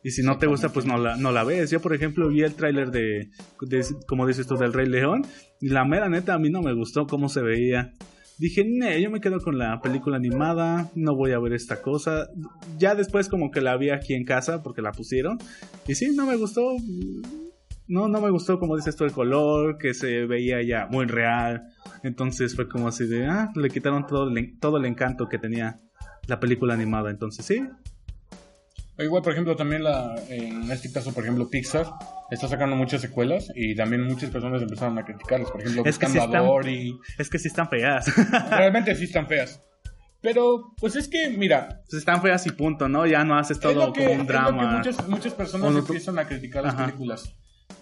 Speaker 1: Y si no te gusta, pues no la, no la ves. Yo, por ejemplo, vi el tráiler de, como dices tú, del Rey León. Y la mera neta, a mí no me gustó cómo se veía. Dije, ne, yo me quedo con la película animada, no voy a ver esta cosa. Ya después como que la vi aquí en casa porque la pusieron. Y sí, no me gustó. No, no me gustó como dices tú el color, que se veía ya muy real. Entonces fue como así de, ah, le quitaron todo el, todo el encanto que tenía la película animada. Entonces sí.
Speaker 2: Igual, por ejemplo, también la, en este caso, por ejemplo, Pixar está sacando muchas secuelas y también muchas personas empezaron a criticarlas. Por ejemplo,
Speaker 1: es que sí están, Es que sí están feas. <laughs>
Speaker 2: Realmente sí están feas. Pero, pues es que, mira.
Speaker 1: Pues están feas y punto, ¿no? Ya no haces todo como un drama.
Speaker 2: muchas, muchas personas empiezan a criticar las películas.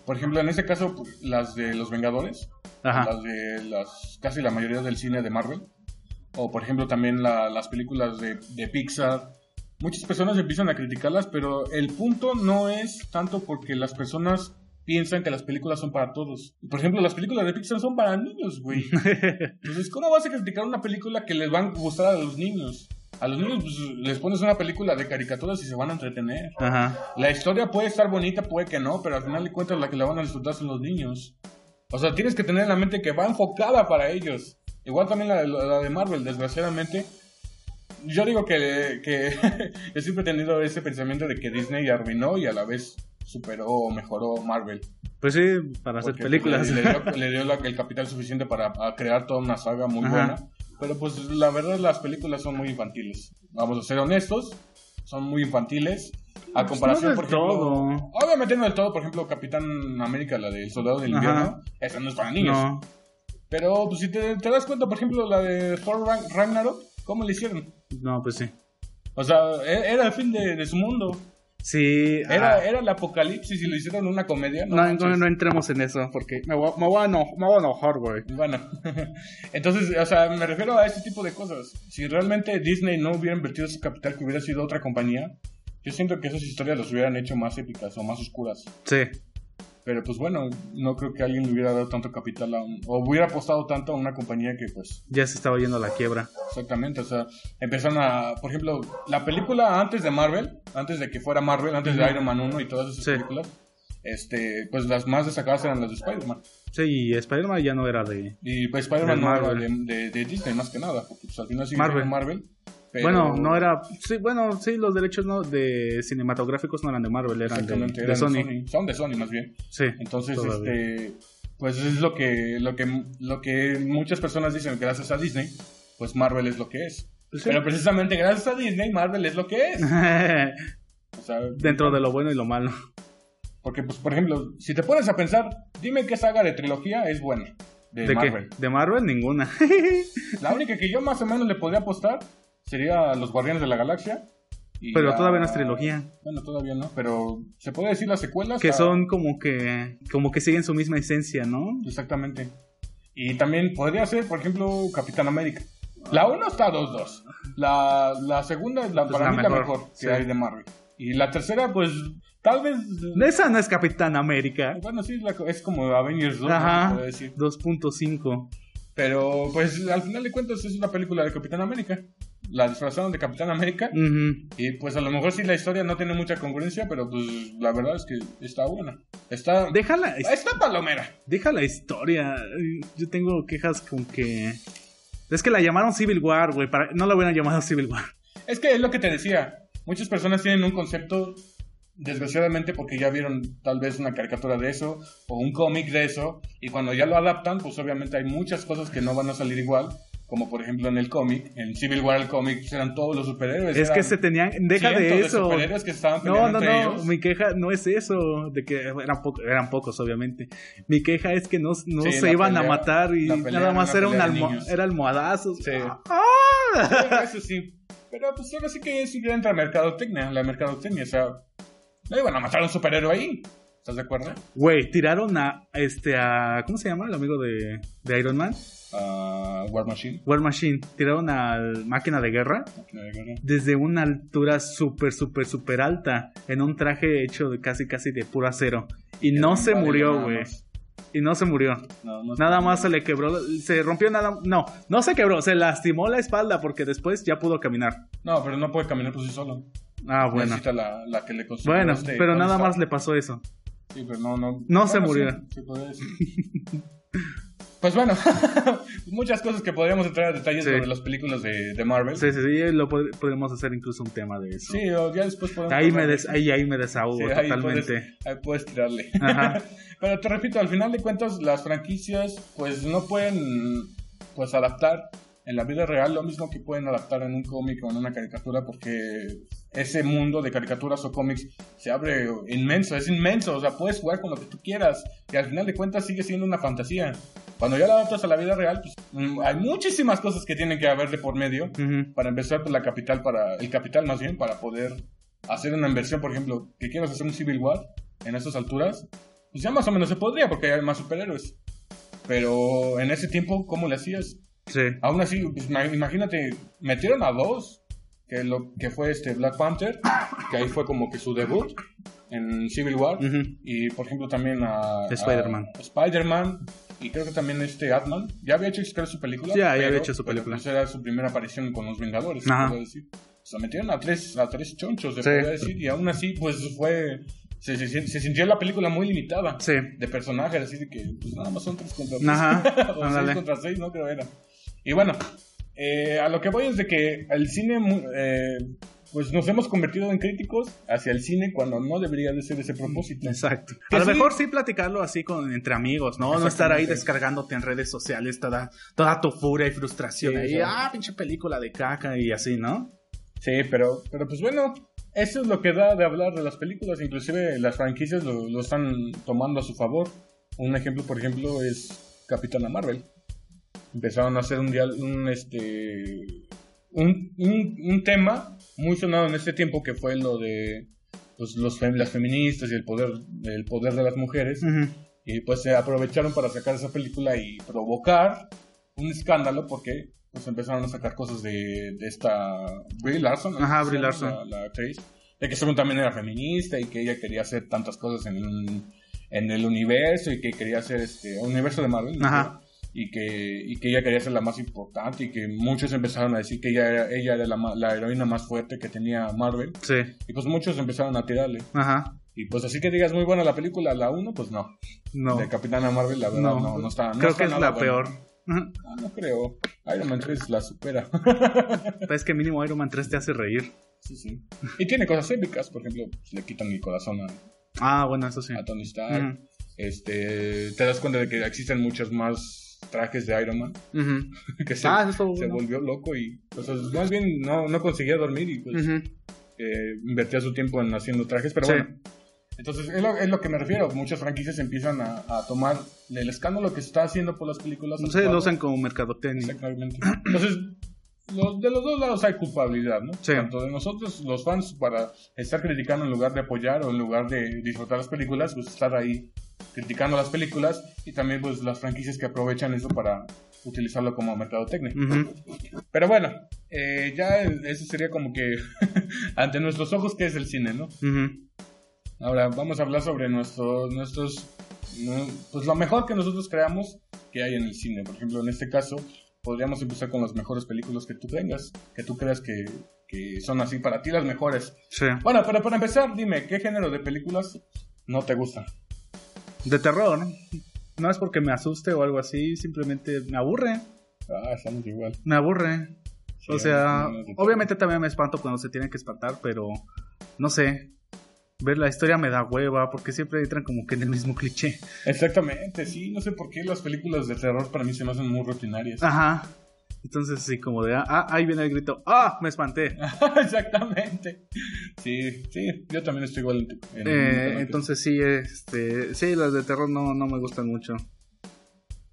Speaker 2: Por ejemplo, en este caso, las de los Vengadores, las de las casi la mayoría del cine de Marvel, o por ejemplo también las películas de, de, Pixar. Muchas personas empiezan a criticarlas, pero el punto no es tanto porque las personas piensan que las películas son para todos. Por ejemplo, las películas de Pixar son para niños, güey. <laughs> Entonces, ¿cómo vas a criticar una película que les va a gustar a los niños? A los niños pues, les pones una película de caricaturas y se van a entretener. La historia puede estar bonita, puede que no, pero al final de cuentas la que la van a disfrutar son los niños. O sea, tienes que tener en la mente que va enfocada para ellos. Igual también la, de Marvel, desgraciadamente. yo digo que, que <laughs> yo siempre he tenido ese pensamiento de que Disney arruinó y a la vez superó o mejoró Marvel.
Speaker 1: Pues sí, para hacer películas.
Speaker 2: Le, le dio, <laughs> le dio la- el capital suficiente para crear toda una saga muy
Speaker 1: Ajá.
Speaker 2: buena. Pero pues la verdad las películas son muy infantiles. Vamos a ser honestos, son muy infantiles. A
Speaker 1: Pues
Speaker 2: comparación,
Speaker 1: no
Speaker 2: por ejemplo...
Speaker 1: todo.
Speaker 2: Obviamente no del todo, por ejemplo, Capitán América, la del Soldado del. Invierno, esa no es para niños.
Speaker 1: no.
Speaker 2: Pero pues, si te, te das cuenta, por ejemplo, la de Thor Ragn- Ragnarok, ¿cómo le hicieron?
Speaker 1: No, pues sí.
Speaker 2: O sea, e- era el fin de, de su mundo.
Speaker 1: Sí.
Speaker 2: Era,
Speaker 1: ah,
Speaker 2: era el apocalipsis y lo hicieron una comedia. No,
Speaker 1: no, no, no entremos en eso porque me voy, me voy a, enojar, güey.
Speaker 2: Bueno, <laughs> entonces, o sea, me refiero a este tipo de cosas. Si realmente Disney no hubiera invertido ese capital que hubiera sido otra compañía, yo siento que esas historias las hubieran hecho más épicas o más oscuras.
Speaker 1: Sí.
Speaker 2: Pero pues bueno, no creo que alguien le hubiera dado tanto capital a un, o hubiera apostado tanto a una compañía que pues
Speaker 1: Ya se estaba yendo a la quiebra.
Speaker 2: exactamente, o sea, empezaron a, por ejemplo, la película antes de Marvel, antes de que fuera Marvel, antes de. Iron Man 1 y todas esas
Speaker 1: Sí.
Speaker 2: películas, este, pues las más destacadas eran las de Spider-Man.
Speaker 1: Sí, y Spider-Man ya no era de.
Speaker 2: Y pues Spider-Man
Speaker 1: De
Speaker 2: no era de,
Speaker 1: Marvel.
Speaker 2: de- de Disney más que nada, porque pues al final sigue
Speaker 1: Marvel.
Speaker 2: Marvel. Pero-
Speaker 1: Bueno, no era. Sí, bueno, sí, los derechos no de cinematográficos no eran de Marvel, eran de,
Speaker 2: Exactamente,
Speaker 1: de
Speaker 2: eran
Speaker 1: Sony.
Speaker 2: Son de Sony más bien.
Speaker 1: Sí.
Speaker 2: Entonces,
Speaker 1: todavía.
Speaker 2: este, pues es lo que, lo que, lo que muchas personas dicen, gracias a Disney, pues Marvel es lo que es.
Speaker 1: Pues sí.
Speaker 2: Pero precisamente gracias a Disney, Marvel es lo que es. <laughs> O sea,
Speaker 1: Dentro de lo bueno y lo malo.
Speaker 2: porque, pues, por ejemplo, si te pones a pensar, dime qué saga de trilogía es buena de,
Speaker 1: ¿De
Speaker 2: Marvel.
Speaker 1: qué? De Marvel, ninguna.
Speaker 2: La única que yo más o menos le podría apostar sería Los Guardianes de la Galaxia. y
Speaker 1: Pero todavía no es trilogía.
Speaker 2: Bueno, todavía no, pero se puede decir las secuelas.
Speaker 1: Que
Speaker 2: a-
Speaker 1: son como que. Como que siguen su misma esencia, ¿no?
Speaker 2: Exactamente. Y también podría ser, por ejemplo, Capitán América. La 1 está 2-2. La, la segunda es la,
Speaker 1: Pues
Speaker 2: para
Speaker 1: la
Speaker 2: mí la
Speaker 1: mejor,
Speaker 2: que
Speaker 1: sí.
Speaker 2: hay de Marvel. Y la tercera, pues, tal vez...
Speaker 1: Esa no es Capitán América.
Speaker 2: Bueno, sí, es como Avengers 2, se
Speaker 1: Ajá.
Speaker 2: decir.
Speaker 1: 2.5.
Speaker 2: Pero, pues, al final de cuentas es una película de Capitán América. La disfrazaron de Capitán América.
Speaker 1: Ujú.
Speaker 2: Y, pues, a lo mejor sí la historia no tiene mucha congruencia, pero, pues, la verdad es que está buena. Está...
Speaker 1: Déjala.
Speaker 2: Está palomera.
Speaker 1: Deja la historia. Yo tengo quejas con que. Es que la llamaron Civil War, güey. para- No la hubieran llamado Civil War.
Speaker 2: Es que es lo que te decía. Muchas personas tienen un concepto, desgraciadamente, porque ya vieron tal vez una caricatura de eso o un cómic de eso, y cuando ya lo adaptan, pues obviamente hay muchas cosas que no van a salir igual. Como por ejemplo en el cómic, en Civil War el cómic eran todos los superhéroes.
Speaker 1: Es que se tenían. Deja de eso.
Speaker 2: superhéroes que estaban
Speaker 1: No, no, no.
Speaker 2: ellos.
Speaker 1: Mi queja no es eso. De que eran, po- eran pocos, obviamente. Mi queja es que no, no
Speaker 2: Sí,
Speaker 1: se iban a matar y
Speaker 2: pelea
Speaker 1: nada más era un almo era almohadazos.
Speaker 2: Sí.
Speaker 1: ¡Ah!
Speaker 2: Eso sí. Pero pues ahora sí que sí entra mercadotecnia, la mercadotecnia, o sea, no iban a matar a un superhéroe ahí. ¿Estás de acuerdo?
Speaker 1: Güey, tiraron a este a ¿cómo se llama? El amigo de, de Iron Man,
Speaker 2: Ah, War Machine.
Speaker 1: War Machine. Tiraron al máquina de guerra
Speaker 2: máquina de guerra.
Speaker 1: desde una altura súper súper súper alta en un traje hecho de casi casi de puro acero y no se murió, güey. Y no se murió.
Speaker 2: No, no
Speaker 1: Nada más se le quebró, se rompió nada, no, no se quebró, se lastimó la espalda porque después ya pudo caminar.
Speaker 2: No, pero no puede caminar por sí solo.
Speaker 1: Ah, bueno.
Speaker 2: Necesita la, la que le
Speaker 1: Bueno,
Speaker 2: este
Speaker 1: pero nada más le pasó eso.
Speaker 2: Sí, pero no, no.
Speaker 1: No se murió.
Speaker 2: sí, se podría decir. <laughs> pues bueno, <laughs> muchas cosas que podríamos entrar a detalles
Speaker 1: Sí.
Speaker 2: sobre las películas de, de Marvel.
Speaker 1: Sí, sí, sí, lo pod- podremos hacer incluso un tema de eso.
Speaker 2: Sí, o ya después podemos.
Speaker 1: ahí, me des, ahí, ahí me desahogo
Speaker 2: Sí, ahí
Speaker 1: totalmente.
Speaker 2: puedes, ahí puedes tirarle.
Speaker 1: Ajá. <laughs>
Speaker 2: Pero te repito, al final de cuentas, las franquicias, pues no pueden pues adaptar en la vida real lo mismo que pueden adaptar en un cómic o en una caricatura, porque ese mundo de caricaturas o cómics se abre inmenso, es inmenso, o sea, puedes jugar con lo que tú quieras y al final de cuentas sigue siendo una fantasía. Cuando ya la adaptas a la vida real, pues mm, hay muchísimas cosas que tienen que haber de por medio.
Speaker 1: Ujú.
Speaker 2: Para empezar, pues la capital para, el capital más bien, para poder hacer una inversión, por ejemplo, que quieras hacer un Civil War en esas alturas, pues ya más o menos se podría porque hay más superhéroes. Pero en ese tiempo, ¿cómo le hacías?
Speaker 1: Sí.
Speaker 2: Aún así, pues, ma- imagínate, metieron a dos, que lo que fue este Black Panther, que ahí fue como que su debut en Civil War,
Speaker 1: Ujú.
Speaker 2: y por ejemplo también a,
Speaker 1: Spider-Man.
Speaker 2: Spider-Man, y creo que también este Atman, ya había hecho creo, su película.
Speaker 1: Ya, ya había hecho su
Speaker 2: pero,
Speaker 1: película.
Speaker 2: pues, era su primera aparición con los Vengadores, se decir. O sea, metieron a tres, a tres chonchos, se
Speaker 1: Sí.
Speaker 2: podría decir, y aún así, pues fue. Se, se, se sintió la película muy limitada
Speaker 1: Sí.
Speaker 2: de personajes, así de que pues nada más son tres contra tres.
Speaker 1: Ajá, <laughs>
Speaker 2: o
Speaker 1: ándale.
Speaker 2: seis contra seis, no creo era. Y bueno, eh, a lo que voy es de que el cine, eh, pues nos hemos convertido en críticos hacia el cine cuando no debería de ser ese propósito.
Speaker 1: Exacto.
Speaker 2: Que
Speaker 1: A lo
Speaker 2: sí.
Speaker 1: mejor sí platicarlo así con entre amigos, ¿no? No estar ahí descargándote en redes sociales toda, toda tu furia y frustración.
Speaker 2: Sí,
Speaker 1: ahí, ah, pinche película de caca y así, ¿no?
Speaker 2: Sí, pero, pero pues bueno, eso es lo que da de hablar de las películas. Inclusive las franquicias lo, lo están tomando a su favor. Un ejemplo, por ejemplo, es Capitana Marvel. Empezaron a hacer un, dial- un este un, un, un tema muy sonado en este tiempo que fue lo de pues, los las feministas y el poder el poder de las mujeres y pues se aprovecharon para sacar esa película y provocar un escándalo porque pues empezaron a sacar cosas de, de esta Brie Larson.
Speaker 1: Ajá, Brie Larson.
Speaker 2: La, la actriz, de que según también era feminista y que ella quería hacer tantas cosas en, en el universo y que quería hacer este un universo de Marvel. ¿no? Y que, y que ella quería ser la más importante y que muchos empezaron a decir que ella era, ella era la, la heroína más fuerte que tenía Marvel.
Speaker 1: Sí.
Speaker 2: Y pues muchos empezaron a tirarle.
Speaker 1: Ajá.
Speaker 2: Y pues así que digas muy buena la película, la 1, pues no.
Speaker 1: No.
Speaker 2: De Capitana Marvel, la verdad,
Speaker 1: No.
Speaker 2: no, no, está. no
Speaker 1: Creo
Speaker 2: está
Speaker 1: que es la
Speaker 2: buena.
Speaker 1: peor. Ujú.
Speaker 2: Ah, no creo. Iron Man 3 la supera. <laughs>
Speaker 1: Pero es que mínimo Iron Man 3 te hace reír.
Speaker 2: sí, sí. Y tiene cosas épicas, por ejemplo, pues, le quitan el corazón a,
Speaker 1: Ah, bueno, eso sí.
Speaker 2: a Tony Stark. Este, te das cuenta de que existen muchos más trajes de Iron Man. <laughs> Que se,
Speaker 1: Ah, eso
Speaker 2: se volvió loco y pues, más bien no, no conseguía dormir y pues eh, invertía su tiempo en haciendo trajes, pero
Speaker 1: Sí.
Speaker 2: bueno. Entonces, es lo, es lo que me refiero. Muchas franquicias empiezan a, a tomar el escándalo que se está haciendo por las películas.
Speaker 1: Sí,
Speaker 2: actuales.
Speaker 1: lo usan como mercadotecnia.
Speaker 2: Exactamente. <clears throat> Entonces, los- de los dos lados hay culpabilidad, ¿no?
Speaker 1: Sí.
Speaker 2: Tanto de nosotros, los fans, para estar criticando en lugar de apoyar o en lugar de disfrutar las películas, pues estar ahí criticando las películas y también pues las franquicias que aprovechan eso para utilizarlo como mercadotecnia.
Speaker 1: Ujú.
Speaker 2: Pero bueno, eh, ya eso sería como que <laughs> ante nuestros ojos que es el cine, ¿no?
Speaker 1: Ujú.
Speaker 2: Ahora vamos a hablar sobre nuestros, nuestros, pues lo mejor que nosotros creamos que hay en el cine. Por ejemplo, en este caso, podríamos empezar con las mejores películas que tú tengas, que tú creas que, que son así para ti las mejores.
Speaker 1: Sí.
Speaker 2: Bueno, pero para empezar, dime, ¿qué género de películas no te gusta?
Speaker 1: De terror. No es porque me asuste o algo así, simplemente me aburre.
Speaker 2: Ah, estamos igual.
Speaker 1: Me aburre.
Speaker 2: Sí,
Speaker 1: o sea, obviamente también me espanto cuando se tienen que espantar, pero no sé. Ver la historia me da hueva porque siempre entran como que en el mismo cliché.
Speaker 2: Exactamente, sí, no sé por qué las películas de terror para mí se me hacen muy rutinarias.
Speaker 1: Ajá. Entonces, así como de, ah, ahí viene el grito, ah, me espanté. <laughs>
Speaker 2: Exactamente. Sí, sí, yo también estoy igual en,
Speaker 1: Eh,
Speaker 2: en-
Speaker 1: entonces sí, este, sí, las de terror no, no me gustan mucho.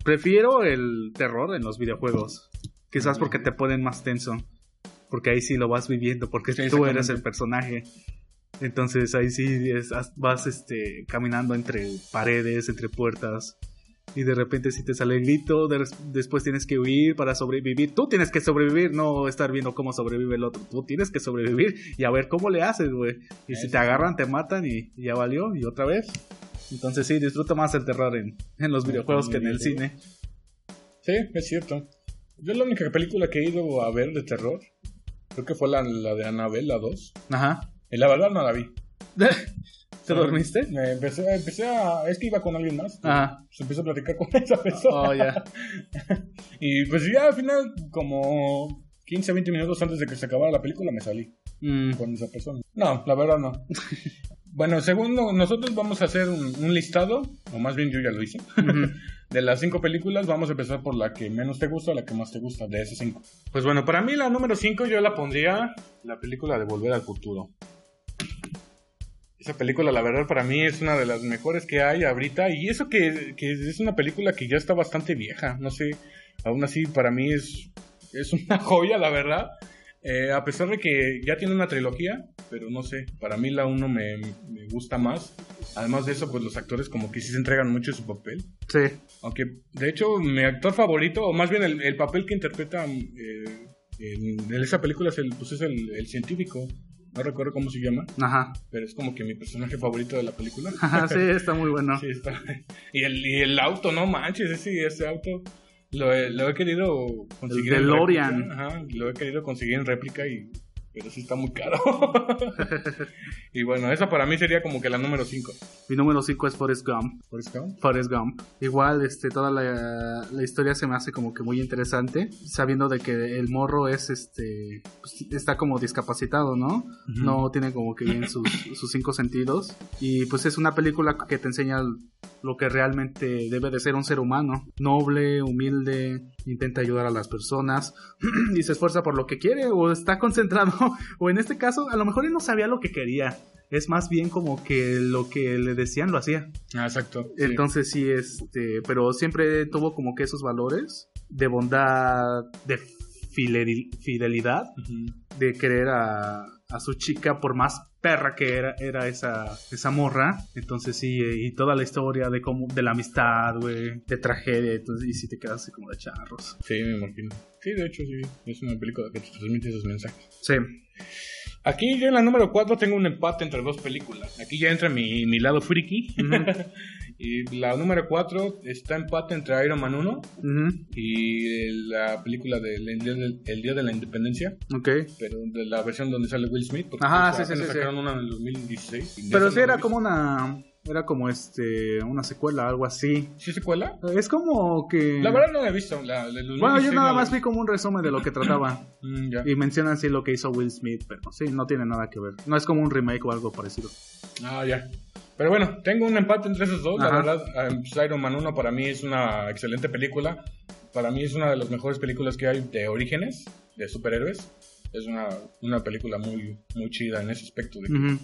Speaker 1: Prefiero el terror en los videojuegos. Quizás porque te ponen más tenso. Porque ahí sí lo vas viviendo, porque
Speaker 2: Sí,
Speaker 1: tú eres el personaje. Entonces ahí sí es- vas este, caminando entre paredes, entre puertas. Y de repente si te sale el grito, de- después tienes que huir para sobrevivir. Tú tienes que sobrevivir, no estar viendo cómo sobrevive el otro. Tú tienes que sobrevivir y a ver cómo le haces, güey. Y si te agarran, te matan y, y ya valió. Y otra vez. Entonces sí, disfruto más el terror en, en los videojuegos que en el cine.
Speaker 2: Sí, es cierto. Yo la única película que he ido a ver de terror, creo que fue la, la de Annabelle, la 2.
Speaker 1: Ajá.
Speaker 2: La verdad no la vi. <laughs>
Speaker 1: ¿Te dormiste?
Speaker 2: Me empecé, empecé a... Es que iba con alguien más.
Speaker 1: Ajá.
Speaker 2: Pues empecé a platicar con <laughs> esa persona.
Speaker 1: Oh, ya. <laughs>
Speaker 2: Y pues ya al final, como 15, 20 minutos antes de que se acabara la película, me salí
Speaker 1: Mm,
Speaker 2: con esa persona. No, la verdad no. bueno, segundo, nosotros vamos a hacer un, un listado, o más bien yo ya lo hice, de las cinco películas. Vamos a empezar por la que menos te gusta, la que más te gusta, de esas cinco. Pues bueno, para mí la número 5 yo la pondría la película de Volver al Futuro. Esa película, la verdad, para mí es una de las mejores que hay ahorita. Y eso que, que es una película que ya está bastante vieja. No sé, aún así para mí es, es una <laughs> joya, la verdad. Eh, a pesar de que ya tiene una trilogía, pero no sé, para mí la 1 me, me gusta más. Además de eso, pues los actores como que sí se entregan mucho su papel.
Speaker 1: Sí.
Speaker 2: Aunque, de hecho, mi actor favorito, o más bien el, el papel que interpreta eh, en, en esa película es el, pues es el, el científico. No recuerdo cómo se llama,
Speaker 1: Ajá.
Speaker 2: pero es como que mi personaje favorito de la película. <laughs>
Speaker 1: Ajá, sí, está muy bueno.
Speaker 2: Sí, está. Y el, y el auto, no manches, ese, ese auto lo he, lo he querido conseguir.
Speaker 1: El
Speaker 2: en
Speaker 1: DeLorean.
Speaker 2: réplica, Ajá, lo he querido conseguir en réplica y, pero sí está muy caro. <laughs> y bueno, esa para mí sería como que la número 5.
Speaker 1: Mi número 5 es Forrest Gump.
Speaker 2: ¿Forrest Gump?
Speaker 1: Forrest Gump. Igual, este, toda la, la, historia se me hace como que muy interesante, sabiendo de que el morro es, este, pues, está como discapacitado, ¿no? No tiene como que bien sus, <laughs> sus cinco sentidos. Y pues es una película que te enseña lo que realmente debe de ser un ser humano. Noble, humilde, intenta ayudar a las personas <clears throat> y se esfuerza por lo que quiere o está concentrado. <laughs> o en este caso, a lo mejor él no sabía lo que quería. Es más bien como que lo que le decían lo hacía.
Speaker 2: Ah, exacto.
Speaker 1: Entonces sí, este, pero siempre tuvo como que esos valores de bondad, de fidelidad, de querer a, a su chica por más perra que era, era esa, esa morra. Entonces sí, y toda la historia de cómo, de la amistad, güey, de tragedia, entonces, y si te quedas así como de charros.
Speaker 2: Sí, me imagino. Sí, de hecho, sí, es una película que te transmite esos mensajes.
Speaker 1: Sí.
Speaker 2: Aquí yo en la número 4 tengo un empate entre dos películas. Aquí ya entra mi, mi lado friki. <laughs> y la número 4 está empate entre Iron Man 1 y la película del el día, de la Independencia.
Speaker 1: Ok.
Speaker 2: Pero de la versión donde sale Will Smith.
Speaker 1: Ajá, sí, sí, sí.
Speaker 2: Sacaron una en el 2016.
Speaker 1: Pero sí era como una era como este una secuela, algo así.
Speaker 2: ¿Sí secuela?
Speaker 1: Es como que...
Speaker 2: La verdad no la he visto. La,
Speaker 1: bueno, yo nada más vi como un resumen de lo que trataba. <laughs>
Speaker 2: Mm,
Speaker 1: y mencionan así lo que hizo Will Smith, pero sí, no tiene nada que ver. No es como un remake o algo parecido.
Speaker 2: Ah, ya. Pero bueno, tengo un empate entre esos dos. La verdad, um, Iron Man 1 para mí es una excelente película. Para mí es una de las mejores películas que hay de orígenes, de superhéroes es una, una película muy, muy chida en ese aspecto. De que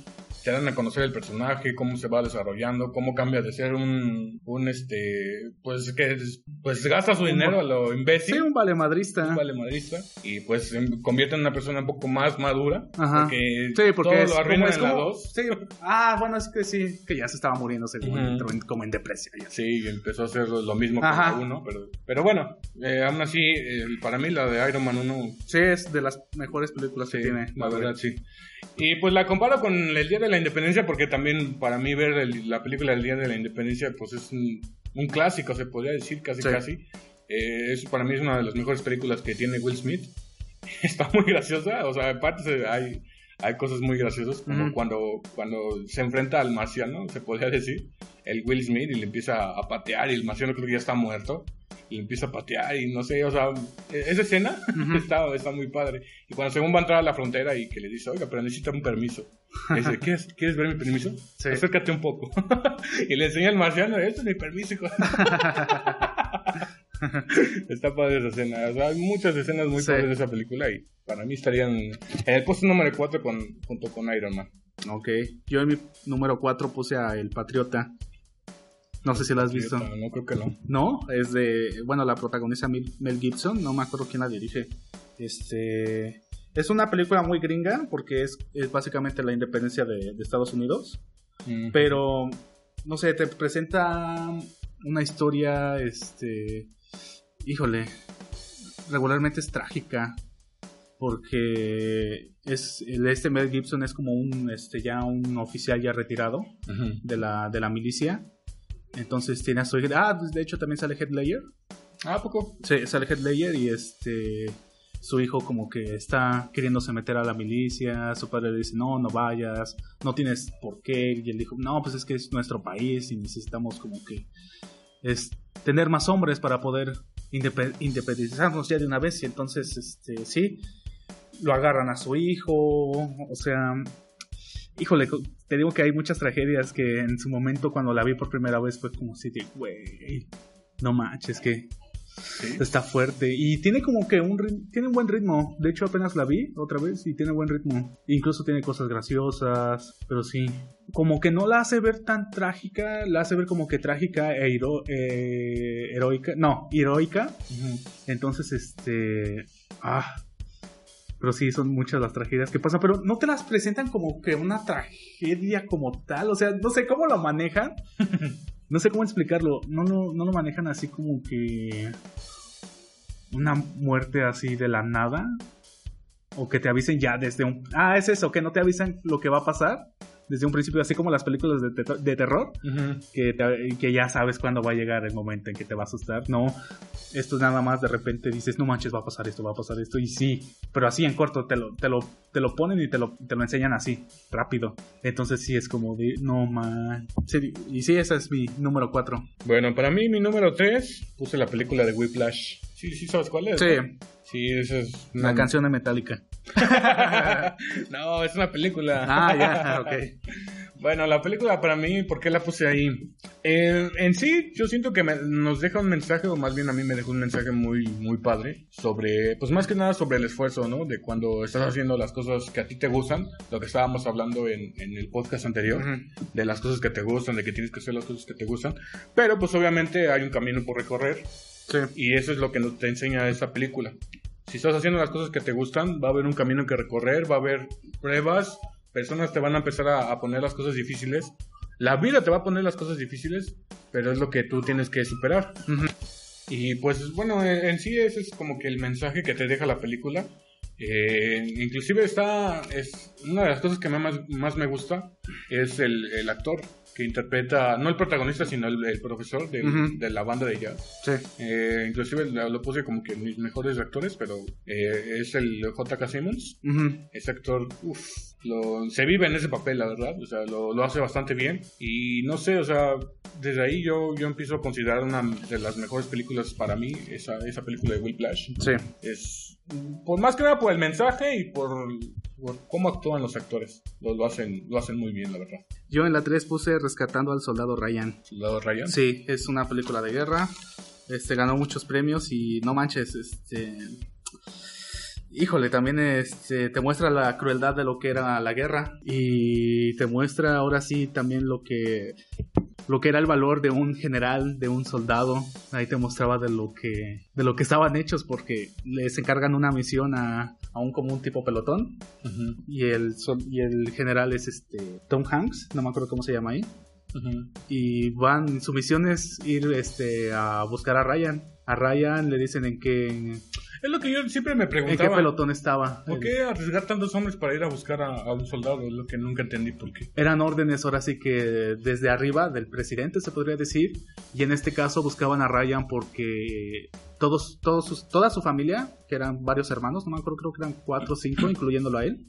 Speaker 2: Te dan a conocer el personaje, cómo se va desarrollando, cómo cambia de ser un, un este, pues que pues gasta su dinero a lo imbécil.
Speaker 1: Sí, un valemadrista.
Speaker 2: Un valemadrista. Y pues se convierte en una persona un poco más madura.
Speaker 1: Ajá.
Speaker 2: Porque
Speaker 1: sí, porque
Speaker 2: todo
Speaker 1: es,
Speaker 2: lo arruina
Speaker 1: como,
Speaker 2: en la 2.
Speaker 1: Sí. Ah, bueno, es que sí, que ya se estaba muriendo según como en depresión. Ya.
Speaker 2: Sí, empezó a hacer lo mismo que 1. Pero, pero bueno, eh, aún así, eh, para mí la de Iron Man 1.
Speaker 1: Sí, es de las mejores películas que tiene.
Speaker 2: La verdad, sí. Y pues la comparo con el Día de la Independencia porque también para mí ver la película del Día de la Independencia pues es un, clásico, se podría decir casi casi. Eh, para mí es una de las mejores películas que tiene Will Smith. <laughs> Está muy graciosa, o sea, aparte hay, hay cosas muy graciosas, como cuando, cuando se enfrenta al marciano, se podría decir, el Will Smith y le empieza a patear y el marciano creo que ya está muerto y empieza a patear y no sé, o sea, e-, esa escena <laughs> está, está, muy padre. Y cuando según va a entrar a la frontera y que le dice, oiga, pero necesita un permiso. dice, ¿quieres, ¿quieres ver mi permiso? Acércate un poco. <laughs> y le enseña al marciano, esto es mi permiso, <laughs> Está padre esa escena. O sea, hay muchas escenas muy padres de esa película y para mí estarían en el puesto número 4 con, junto con Iron Man.
Speaker 1: Ok. Yo en mi número 4 puse a El Patriota. No sé si la has visto.
Speaker 2: No, creo que no.
Speaker 1: No, es de. Bueno, la protagoniza Mel Gibson, no me acuerdo quién la dirige. Este. Es una película muy gringa porque es, es básicamente la independencia de, Estados Unidos. Pero, no sé, te presenta una historia, este. Híjole, regularmente es trágica porque es el este Mel Gibson es como un este ya un oficial ya retirado de la de la milicia entonces tiene a su Ah, pues, de hecho también sale Headlayer.
Speaker 2: Ah, poco?
Speaker 1: Sí, sale Headlayer y este. Su hijo, como que está queriéndose meter a la milicia. Su padre le dice: No, no vayas, no tienes por qué. Y él dijo: No, pues es que es nuestro país y necesitamos, como que. Es tener más hombres para poder independizarnos ya de una vez. Y entonces, este, sí, lo agarran a su hijo. O sea, híjole, te digo que hay muchas tragedias que en su momento cuando la vi por primera vez fue como si güey, no manches, que está fuerte. Y tiene como que un, tiene un buen ritmo. De hecho, apenas la vi otra vez y tiene buen ritmo. Incluso tiene cosas graciosas, pero sí. Como que no la hace ver tan trágica, la hace ver como que trágica e eh, heroica. No, heroica. Entonces, este... Ah, pero sí, son muchas las tragedias que pasan, pero no te las presentan como que una tragedia como tal, o sea, no sé cómo lo manejan, <laughs> no sé cómo explicarlo, no, no, no lo manejan así como que una muerte así de la nada, o que te avisen ya desde un... Ah, es eso, que no te avisan lo que va a pasar desde un principio, así como las películas de, terror, que, que ya sabes cuándo va a llegar el momento en que te va a asustar, no, Esto nada más de repente dices, no manches, va a pasar esto, va a pasar esto. Y sí, pero así en corto te lo, te lo, te lo ponen y te lo, te lo enseñan así, rápido. Entonces sí es como de, no man. Sí, y sí, ese es mi número 4.
Speaker 2: Bueno, para mí mi número 3 puse la película de Whiplash. Sí, sí, ¿sabes cuál es?
Speaker 1: Sí,
Speaker 2: Sí, esa es
Speaker 1: la canción de Metallica. <laughs>
Speaker 2: no, es una película.
Speaker 1: Ah, ya, ok. <laughs>
Speaker 2: Bueno, la película para mí, ¿por qué la puse ahí? Eh, en sí, yo siento que me- nos deja un mensaje, o más bien a mí me dejó un mensaje muy, muy padre, sobre, pues más que nada sobre el esfuerzo, ¿no? De cuando estás haciendo las cosas que a ti te gustan, lo que estábamos hablando en, en el podcast anterior,
Speaker 1: Ujú.
Speaker 2: de las cosas que te gustan, de que tienes que hacer las cosas que te gustan, pero pues obviamente hay un camino por recorrer,
Speaker 1: Sí.
Speaker 2: y eso es lo que nos te enseña esta película. Si estás haciendo las cosas que te gustan, va a haber un camino que recorrer, va a haber pruebas, personas te van a empezar a, a poner las cosas difíciles. La vida te va a poner las cosas difíciles, pero es lo que tú tienes que superar. Y pues bueno, en, en sí ese es como que el mensaje que te deja la película. Eh, inclusive está, es una de las cosas que más, más me gusta es el, el actor que interpreta, no el protagonista, sino el, el profesor de,
Speaker 1: Ujú.
Speaker 2: de la banda de jazz.
Speaker 1: Sí.
Speaker 2: Eh, inclusive lo, lo puse como que mis mejores actores, pero eh, es el J.K. Simmons.
Speaker 1: Ujú.
Speaker 2: Ese actor, uff, se vive en ese papel, la verdad. O sea, lo, lo hace bastante bien. Y no sé, o sea, desde ahí yo, yo empiezo a considerar una de las mejores películas para mí, esa, esa película de Whiplash.
Speaker 1: Sí.
Speaker 2: Es, por más que nada por el mensaje y por, por cómo actúan los actores. Lo, lo, hacen, lo hacen muy bien, la verdad.
Speaker 1: Yo en la 3 puse Rescatando al Soldado Ryan.
Speaker 2: Soldado Ryan.
Speaker 1: Sí, es una película de guerra. Este ganó muchos premios y no manches, este Híjole, también este, te muestra la crueldad de lo que era la guerra y te muestra ahora sí también lo que lo que era el valor de un general, de un soldado. Ahí te mostraba de lo que de lo que estaban hechos porque les encargan una misión a, a un como un tipo pelotón. Y el y el general es este Tom Hanks, no me acuerdo cómo se llama ahí. Y van, su misión es ir este, a buscar a Ryan. A Ryan le dicen en qué,
Speaker 2: Es lo que yo siempre me
Speaker 1: qué
Speaker 2: preguntaba.
Speaker 1: pelotón estaba.
Speaker 2: ¿Por qué arriesgar tantos hombres para ir a buscar a, a un soldado? Es lo que nunca entendí por qué.
Speaker 1: Eran órdenes ahora sí que desde arriba del presidente se podría decir. Y en este caso buscaban a Ryan porque todos, todos sus- toda su familia, que eran varios hermanos, no me acuerdo, creo que eran cuatro o cinco, incluyéndolo a él,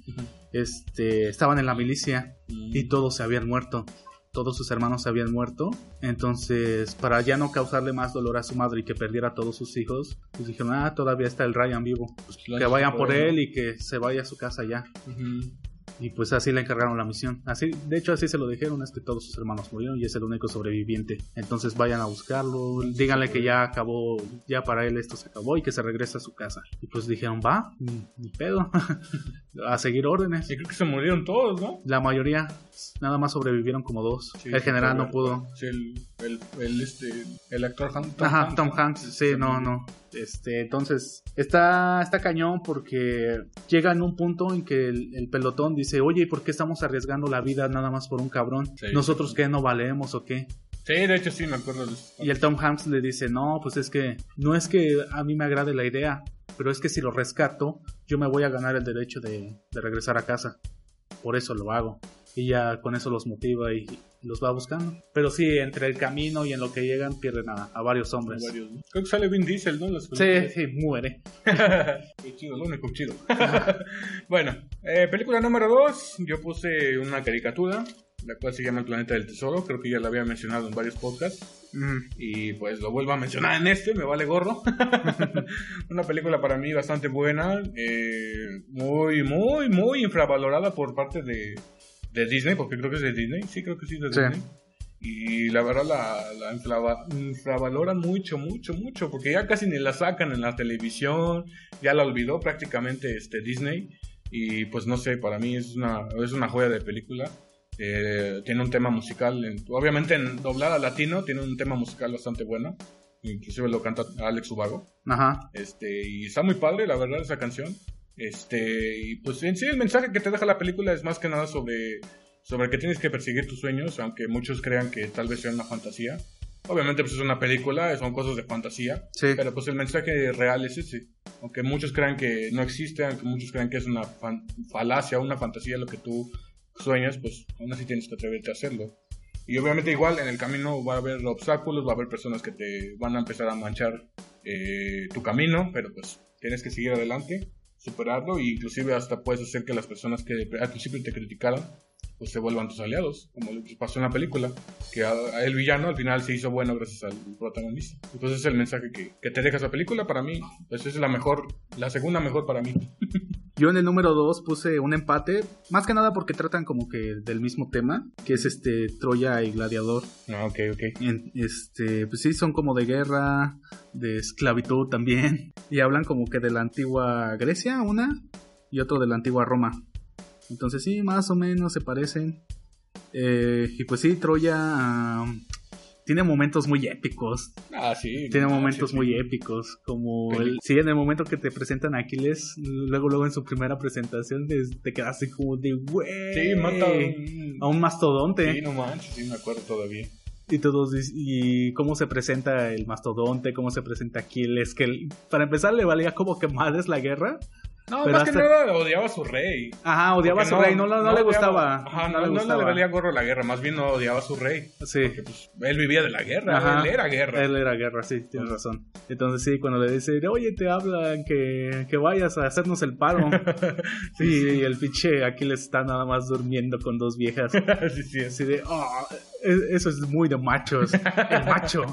Speaker 1: este, estaban en la milicia. y todos se habían muerto. Todos sus hermanos se habían muerto. Entonces, para ya no causarle más dolor a su madre y que perdiera a todos sus hijos, pues dijeron, ah, todavía está el Ryan vivo. Que vayan por él y que se vaya a su casa ya.
Speaker 2: Ujú.
Speaker 1: Y pues así le encargaron la misión. Así, de hecho, así se lo dijeron, es que todos sus hermanos murieron y es el único sobreviviente. Entonces vayan a buscarlo, díganle que ya acabó, ya para él esto se acabó y que se regrese a su casa. Y pues dijeron, va, ni, ni pedo, <laughs> a seguir órdenes.
Speaker 2: Y creo que se murieron todos, ¿no?
Speaker 1: La mayoría, nada más sobrevivieron como dos.
Speaker 2: Sí,
Speaker 1: el general no pudo.
Speaker 2: Sí, el, el, el, este, el actor Han- Tom
Speaker 1: Ajá,
Speaker 2: Hanks,
Speaker 1: Tom. Hanks, sí, no, no. Este, entonces, está, está cañón porque llega en un punto en que el, el pelotón dice, oye, ¿y por qué estamos arriesgando la vida nada más por un cabrón?
Speaker 2: Sí.
Speaker 1: ¿Nosotros qué no valemos o qué?
Speaker 2: Sí, de hecho sí me acuerdo de eso.
Speaker 1: Y el Tom Hanks le dice, no, pues es que no es que a mí me agrade la idea, pero es que si lo rescato, yo me voy a ganar el derecho de, de regresar a casa. Por eso lo hago. Y ya con eso los motiva y los va buscando. Pero sí, entre el camino y en lo que llegan, pierden a, a varios hombres.
Speaker 2: Varios, ¿no? Creo que sale Vin Diesel, ¿no? Las
Speaker 1: Sí, sí, muere. <laughs>
Speaker 2: Qué chido, lo único chido. <laughs> bueno, eh, película número 2, yo puse una caricatura, la cual se llama El Planeta del Tesoro, creo que ya la había mencionado en varios podcasts. Y pues lo vuelvo a mencionar en este, me vale gorro. <laughs> una película para mí bastante buena, eh, muy, muy, muy infravalorada por parte de, de Disney, porque creo que es de Disney, sí, creo que sí es de
Speaker 1: Sí.
Speaker 2: Disney. Y la verdad la, la infrava- infravaloran mucho, mucho, mucho, porque ya casi ni la sacan en la televisión, ya la olvidó prácticamente este Disney. Y pues no sé, para mí es una, es una joya de película. Eh, tiene un tema musical, en- obviamente en doblada latino, tiene un tema musical bastante bueno. Inclusive lo canta Alex Ubago.
Speaker 1: Ajá.
Speaker 2: Este, y está muy padre, la verdad, esa canción. Este, y pues en sí el mensaje que te deja la película es más que nada sobre, sobre que tienes que perseguir tus sueños, aunque muchos crean que tal vez sea una fantasía. Obviamente pues es una película, son cosas de fantasía,
Speaker 1: Sí.
Speaker 2: pero pues el mensaje real es ese. Aunque muchos crean que no existe, aunque muchos crean que es una falacia, una fantasía lo que tú sueñas, pues aún así tienes que atreverte a hacerlo. Y obviamente igual en el camino va a haber obstáculos, va a haber personas que te van a empezar a manchar eh, tu camino, pero pues tienes que seguir adelante, superarlo e inclusive hasta puedes hacer que las personas que al principio te criticaran pues se vuelvan tus aliados, como que pasó en la película, que a- el villano al final se hizo bueno gracias al protagonista. Entonces es el mensaje que, que te deja esa película para mí, pues es la mejor, la segunda mejor para mí. <laughs>
Speaker 1: Yo en el número 2 puse un empate, más que nada porque tratan como que del mismo tema, que es este Troya y Gladiador.
Speaker 2: Ah, ok, ok.
Speaker 1: En- este, pues sí, son como de guerra, de esclavitud también. Y hablan como que de la antigua Grecia, una, y otro de la antigua Roma. Entonces sí, más o menos se parecen. Eh, y pues sí, Troya ah, tiene momentos muy épicos.
Speaker 2: Ah, sí.
Speaker 1: Tiene
Speaker 2: no,
Speaker 1: momentos
Speaker 2: sí, sí.
Speaker 1: muy épicos. Como el, sí, en el momento que te presentan a Aquiles, luego, luego en su primera presentación te, te quedas así como de, güey.
Speaker 2: Sí, mata a un...
Speaker 1: mastodonte.
Speaker 2: Sí, no manches, sí me acuerdo todavía.
Speaker 1: Y todos y cómo se presenta el mastodonte, cómo se presenta Aquiles, que para empezar le valía como que madres la guerra.
Speaker 2: No,
Speaker 1: Pero
Speaker 2: más que nada odiaba a su rey.
Speaker 1: Ajá, odiaba a su rey, no, no, no le
Speaker 2: odiaba-
Speaker 1: gustaba.
Speaker 2: Ajá,
Speaker 1: no, le gustaba.
Speaker 2: le valía gorro la guerra, más bien no odiaba a su rey.
Speaker 1: Sí.
Speaker 2: Porque pues, él vivía de la guerra,
Speaker 1: Ajá.
Speaker 2: él era guerra.
Speaker 1: Él era guerra, sí, tienes
Speaker 2: Ajá.
Speaker 1: razón. Entonces sí, cuando le dice, oye, te hablan que, que vayas a hacernos el paro. <laughs> sí, <laughs> y el pinche Aquiles está nada más durmiendo con dos viejas. <laughs>
Speaker 2: sí, sí,
Speaker 1: Así de, "Oh, eso es muy de machos. El macho.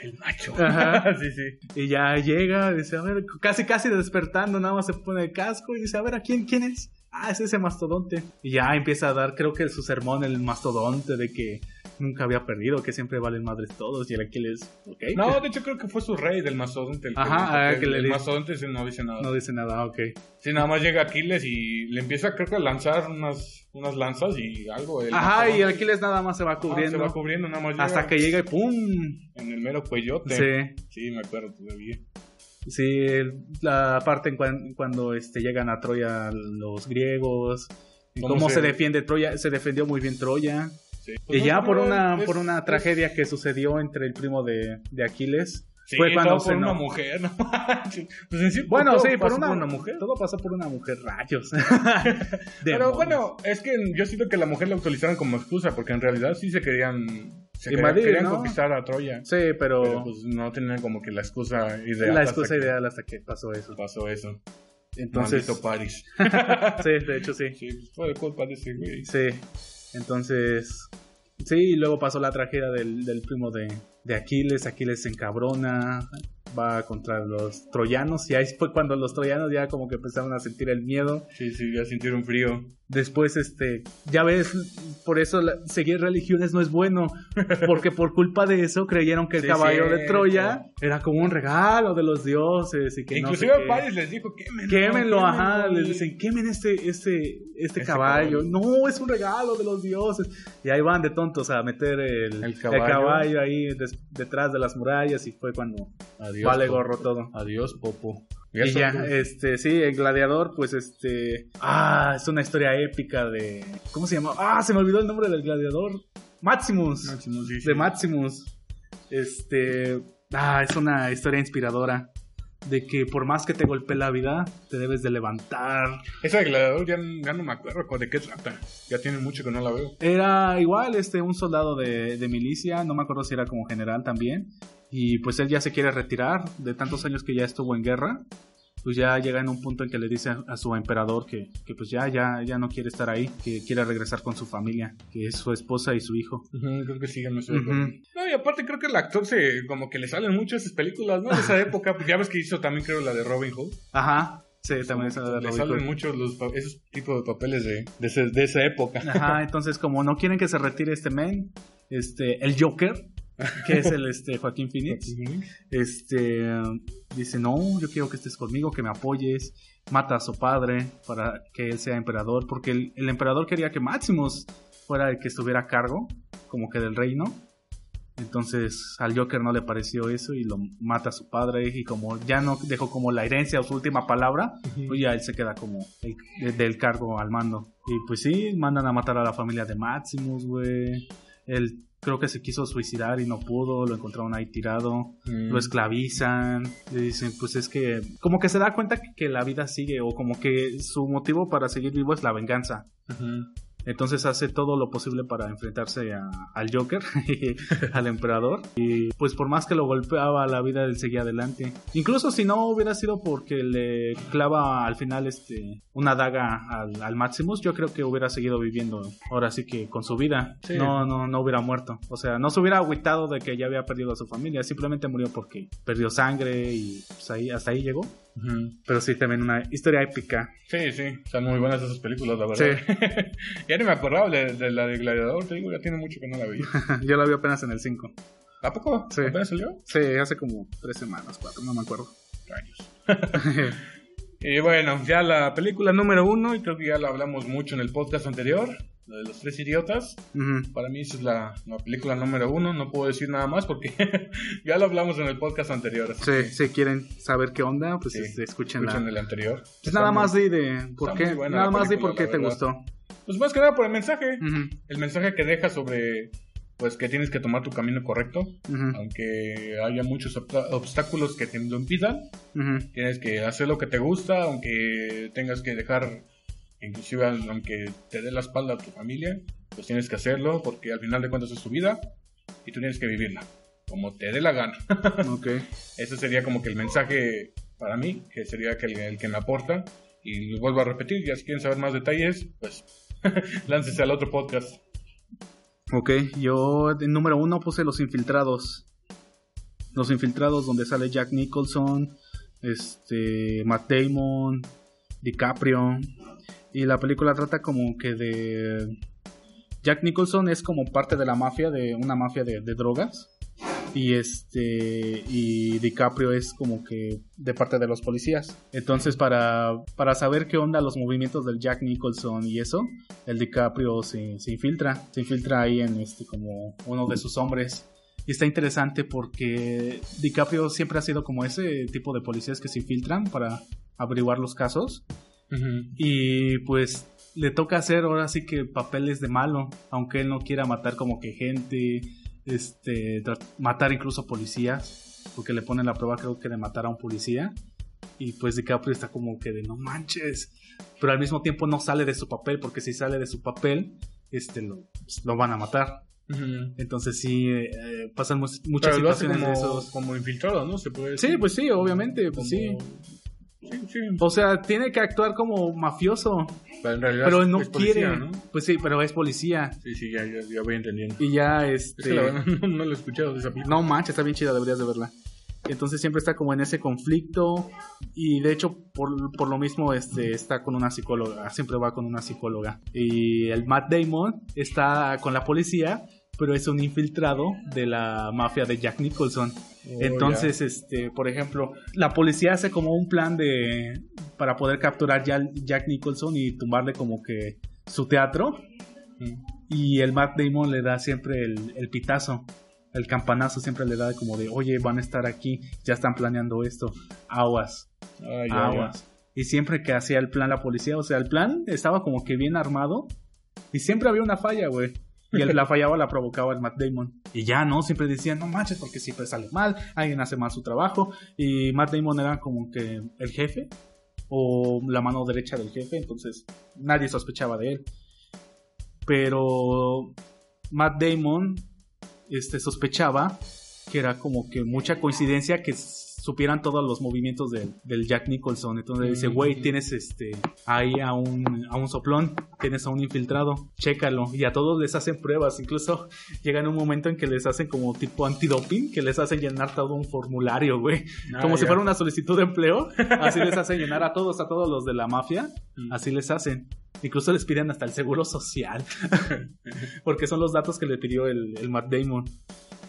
Speaker 2: El macho.
Speaker 1: Ajá.
Speaker 2: sí, sí.
Speaker 1: Y ya llega, dice, a ver, casi casi despertando, nada más se pone el casco y dice, a ver, ¿a quién, quién es? Ah, es ese mastodonte. Y ya empieza a dar, creo que su sermón, el mastodonte, de que nunca había perdido, que siempre valen madres todos. Y el Aquiles, ok.
Speaker 2: No, de hecho creo que fue su rey del mastodonte. El
Speaker 1: Ajá, ah,
Speaker 2: que
Speaker 1: que
Speaker 2: el,
Speaker 1: le
Speaker 2: el
Speaker 1: dice-
Speaker 2: mastodonte no dice nada.
Speaker 1: No dice nada, ok.
Speaker 2: Sí, nada más llega Aquiles y le empieza creo que a lanzar unas, unas lanzas y algo. el
Speaker 1: Ajá, y el. Aquiles nada más se va
Speaker 2: Ah,
Speaker 1: cubriendo.
Speaker 2: se va cubriendo, nada más llega
Speaker 1: hasta que llega y ¡pum!
Speaker 2: en el mero cuellote.
Speaker 1: Sí.
Speaker 2: Sí, me acuerdo todavía.
Speaker 1: Sí, la parte en cuan- cuando este, llegan a Troya los griegos,
Speaker 2: ¿Cómo
Speaker 1: cómo se...
Speaker 2: se-
Speaker 1: defiende Troya, se defendió muy bien Troya.
Speaker 2: Sí.
Speaker 1: y
Speaker 2: Pues,
Speaker 1: ya por una,
Speaker 2: es-
Speaker 1: por una
Speaker 2: es-
Speaker 1: tragedia que sucedió entre el primo de, de Aquiles,
Speaker 2: Sí,
Speaker 1: fue cuando
Speaker 2: todo
Speaker 1: se
Speaker 2: por una
Speaker 1: no-
Speaker 2: mujer, no. Pues en sí,
Speaker 1: Bueno,
Speaker 2: todo
Speaker 1: sí, por
Speaker 2: pasó
Speaker 1: una,
Speaker 2: mujer.
Speaker 1: Todo pasó por una mujer, rayos. <laughs>
Speaker 2: Pero bueno, es que yo siento que la mujer la utilizaron como excusa, porque en realidad sí se querían, se querían,
Speaker 1: Invadir,
Speaker 2: querían
Speaker 1: ¿no?
Speaker 2: conquistar a Troya.
Speaker 1: Sí, pero,
Speaker 2: Pero pues no tenían como que la excusa ideal.
Speaker 1: la
Speaker 2: hasta
Speaker 1: excusa
Speaker 2: que
Speaker 1: ideal hasta que pasó eso.
Speaker 2: Pasó eso.
Speaker 1: Entonces,
Speaker 2: Maldito Paris. <laughs>
Speaker 1: sí, de hecho sí.
Speaker 2: sí, pues, fue culpa de ese güey.
Speaker 1: Sí, entonces, sí, y luego pasó la tragedia del, del primo de, de Aquiles, Aquiles se encabrona, va contra los troyanos y ahí fue cuando los troyanos ya como que empezaron a sentir el miedo.
Speaker 2: Sí, sí, ya sintieron frío.
Speaker 1: Después, este, ya ves, por eso la- seguir religiones no es bueno, porque por culpa de eso creyeron que el
Speaker 2: Sí,
Speaker 1: caballo de. Troya era como un regalo de los dioses y que no sé
Speaker 2: Inclusive
Speaker 1: qué.
Speaker 2: Paris les dijo, quémenlo.
Speaker 1: Quémenlo, ajá,
Speaker 2: quémenlo".
Speaker 1: les dicen, quemen este, este, este,
Speaker 2: Este
Speaker 1: caballo.
Speaker 2: caballo.
Speaker 1: No, es un regalo de los dioses. Y ahí van de tontos a meter el,
Speaker 2: El
Speaker 1: el
Speaker 2: caballo.
Speaker 1: ahí des- detrás de las murallas y fue cuando
Speaker 2: Adiós,
Speaker 1: vale gorro todo.
Speaker 2: Adiós, Popo.
Speaker 1: Y ya, este, sí, el gladiador, pues este, ah, es una historia épica de, ¿cómo se llama? Ah, se me olvidó el nombre del gladiador. Maximus.
Speaker 2: Maximus, sí, sí.
Speaker 1: De Maximus. Este, ah, es una historia inspiradora de que por más que te golpee la vida, te debes de levantar.
Speaker 2: Esa de gladiador ya, ya no me acuerdo de qué trata. Ya tiene mucho que no la veo.
Speaker 1: Era igual, este, un soldado de, de milicia, no me acuerdo si era como general también. Y pues él ya se quiere retirar de tantos años que ya estuvo en guerra. Pues ya llega en un punto en que le dice a su emperador que, que pues ya, ya, ya no quiere estar ahí, que quiere regresar con su familia, que es su esposa y su hijo.
Speaker 2: Ujú, creo que sí, estoy
Speaker 1: Ujú.
Speaker 2: acordando. No, y aparte creo que el actor se, como que le salen mucho esas películas, ¿no? De esa época. Pues ya ves que hizo también creo la de Robin Hood.
Speaker 1: Ajá, sí, también es la de
Speaker 2: Le salen muchos los, esos tipos de papeles de, de, ese- de esa época.
Speaker 1: Ajá, entonces como no quieren que se retire este men, este, el Joker, que es el este Joaquín Phoenix, este dice no, yo quiero que estés conmigo, que me apoyes, mata a su padre para que él sea emperador, porque el, el emperador quería que Maximus fuera el que estuviera a cargo, como que del reino. Entonces al Joker no le pareció eso y lo mata a su padre y como ya no dejó como la herencia o su última palabra, pues ya él se queda como el, de- del cargo al mando. Y pues sí, mandan a matar a la familia de Maximus, güey. Él creo que se quiso suicidar y no pudo, lo encontraron ahí tirado,
Speaker 2: Mm.
Speaker 1: lo esclavizan, le dicen, pues es que como que se da cuenta que, que la vida sigue o como que su motivo para seguir vivo es la venganza.
Speaker 2: Ujú.
Speaker 1: Entonces hace todo lo posible para enfrentarse a- al Joker, <laughs> al emperador. Y pues por más que lo golpeaba, la vida él seguía adelante. Incluso si no hubiera sido porque le clava al final este una daga al, al Maximus, yo creo que hubiera seguido viviendo ahora sí que con su vida.
Speaker 2: Sí.
Speaker 1: No, no, no hubiera muerto. O sea, no se hubiera agüitado de que ya había perdido a su familia. Simplemente murió porque perdió sangre y pues, ahí, hasta ahí llegó. Pero sí, también una historia épica.
Speaker 2: Sí, sí, están muy buenas esas películas, la verdad. <laughs> ya ni me acordaba de, de la de Gladiador, te digo, ya tiene mucho que no la veía. <laughs>
Speaker 1: Yo la vi apenas en el 5.
Speaker 2: ¿A poco?
Speaker 1: Sí.
Speaker 2: ¿Apenas salió?
Speaker 1: Sí, hace como tres semanas, cuatro, no me acuerdo.
Speaker 2: Años. <laughs> y bueno, ya la película número uno, y creo que ya la hablamos mucho en el podcast anterior, la de los tres idiotas. Para mí esa es la, la película número uno, no puedo decir nada más porque <laughs> ya lo hablamos en el podcast anterior.
Speaker 1: Sí, si quieren saber qué onda, pues
Speaker 2: Sí,
Speaker 1: escuchen,
Speaker 2: Escuchen
Speaker 1: la...
Speaker 2: el anterior.
Speaker 1: Pues
Speaker 2: Está
Speaker 1: nada
Speaker 2: muy-
Speaker 1: más di de por qué, nada más
Speaker 2: película,
Speaker 1: por qué te
Speaker 2: verdad.
Speaker 1: gustó.
Speaker 2: Pues más que nada por el mensaje. El mensaje que deja sobre pues que tienes que tomar tu camino correcto, aunque haya muchos obstáculos que te lo impidan, tienes que hacer lo que te gusta, aunque tengas que dejar, inclusive aunque te dé la espalda a tu familia, pues tienes que hacerlo porque al final de cuentas es tu vida y tú tienes que vivirla, como te dé la gana. <laughs>
Speaker 1: Ok.
Speaker 2: Ese sería como que el mensaje para mí, que sería que el, el que me aporta. Y vuelvo a repetir, ya si quieren saber más detalles, pues <laughs> láncese al otro podcast.
Speaker 1: Ok, yo de número uno puse Los Infiltrados. Los Infiltrados donde sale Jack Nicholson, este, Matt Damon, DiCaprio. Y la película trata como que de... Jack Nicholson es como parte de la mafia, de una mafia de drogas. Y este y DiCaprio es como que de parte de los policías. Entonces para, para saber qué onda los movimientos del Jack Nicholson y eso, el DiCaprio se, se infiltra, se infiltra ahí en este como uno de sus hombres. Y está interesante porque DiCaprio siempre ha sido como ese tipo de policías que se infiltran para averiguar los casos. Y pues le toca hacer ahora sí que papeles de malo, aunque él no quiera matar como que gente, este, matar incluso policías, porque le ponen la prueba creo que de matar a un policía. Y pues DiCaprio está como que de no manches, pero al mismo tiempo no sale de su papel, porque si sale de su papel, este, lo, pues, lo van a matar. Entonces sí, eh, pasan mu- muchas
Speaker 2: Pero lo hace
Speaker 1: situaciones
Speaker 2: como,
Speaker 1: de esos.
Speaker 2: como infiltrado, ¿no? Se puede
Speaker 1: Sí, pues sí, obviamente, pues.
Speaker 2: Como- sí.
Speaker 1: O sea, tiene que actuar como mafioso.
Speaker 2: Pero en realidad
Speaker 1: Pero
Speaker 2: es-
Speaker 1: no
Speaker 2: es policía,
Speaker 1: quiere.
Speaker 2: ¿no?
Speaker 1: Pues sí, pero es policía.
Speaker 2: Sí, sí, ya, ya, ya voy entendiendo.
Speaker 1: Y ya,
Speaker 2: Es
Speaker 1: este.
Speaker 2: que la verdad <laughs> no, no lo he escuchado de esa película.
Speaker 1: No manches, está bien chida, deberías de verla. Entonces siempre está como en ese conflicto. Y de hecho, por, por lo mismo, este, está con una psicóloga. Siempre va con una psicóloga. Y el Matt Damon está con la policía. Pero es un infiltrado de la mafia de Jack Nicholson.
Speaker 2: Oh,
Speaker 1: Entonces, este, por ejemplo, la policía hace como un plan de para poder capturar ya Jack Nicholson y tumbarle como que su teatro. Y el Matt Damon le da siempre el, el pitazo. El campanazo siempre le da como de, oye, van a estar aquí, ya están planeando esto. Aguas, aguas. Y siempre que hacía el plan la policía, o sea, el plan estaba como que bien armado. Y siempre había una falla, güey. Y el, la fallaba la provocaba el Matt Damon. Y ya, ¿no? Siempre decían, no manches, porque siempre sale mal, alguien hace mal su trabajo. Y Matt Damon era como que el jefe, o la mano derecha del jefe, entonces nadie sospechaba de él. Pero Matt Damon este, sospechaba que era como que mucha coincidencia que supieran todos los movimientos del, del Jack Nicholson. Entonces dice, güey, tienes este ahí a un, a un soplón, tienes a un infiltrado, chécalo. Y a todos les hacen pruebas, incluso <laughs> llegan un momento en que les hacen como tipo antidoping, que les hacen llenar todo un formulario, güey.
Speaker 2: Ah,
Speaker 1: como si fuera una solicitud de empleo, <laughs> así les hacen llenar a todos, a todos los de la mafia,
Speaker 2: Mm.
Speaker 1: así les hacen. Incluso les piden hasta el seguro social, <laughs> porque son los datos que le pidió el, el Matt Damon.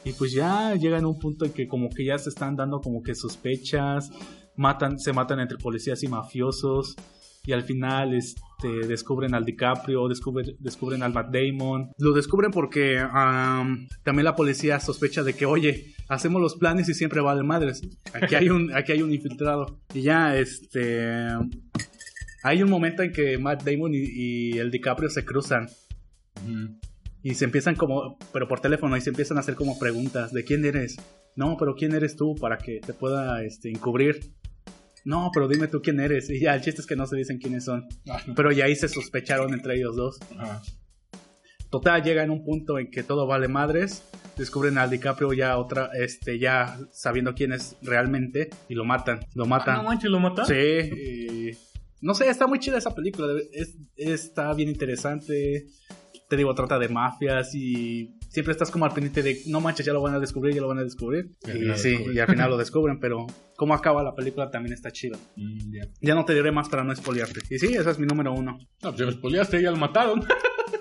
Speaker 1: Y pues ya llegan a un punto en que como que ya se están dando como que sospechas, matan, se matan entre policías y mafiosos, y al final este, descubren al DiCaprio, descubren, descubren al Matt Damon. Lo descubren porque am, también la policía sospecha de que, oye, hacemos los planes y siempre vale madres. Aquí hay un, aquí hay un infiltrado. Y ya, este... Hay un momento en que Matt Damon y, y el DiCaprio se cruzan.
Speaker 2: Ujú.
Speaker 1: Y se empiezan como, pero por teléfono, y se empiezan a hacer como preguntas de quién eres. No, pero quién eres tú para que te pueda este, encubrir. No, pero dime tú quién eres. Y ya, el chiste es que no se dicen quiénes son. Pero ya ahí se sospecharon entre ellos dos.
Speaker 2: ajá.
Speaker 1: Total, llega en un punto en que todo vale madres. Descubren al DiCaprio ya otra, este, ya sabiendo quién es realmente y lo matan. Lo matan.
Speaker 2: Ah, no manches, ¿lo mata?
Speaker 1: Sí. y- no sé, está muy chida esa película. es- está bien interesante. Te digo, trata de mafias y siempre estás como al pendiente de no manches, ya lo van a descubrir, ya lo van a descubrir.
Speaker 2: Y
Speaker 1: sí,
Speaker 2: descubren.
Speaker 1: y al final lo <laughs> descubren, pero cómo acaba la película también está chido.
Speaker 2: Mm, ya.
Speaker 1: Ya no te diré más para no espoliarte. Y sí, ese es mi número uno.
Speaker 2: No, pues ya me spoileaste, ya lo mataron. <laughs>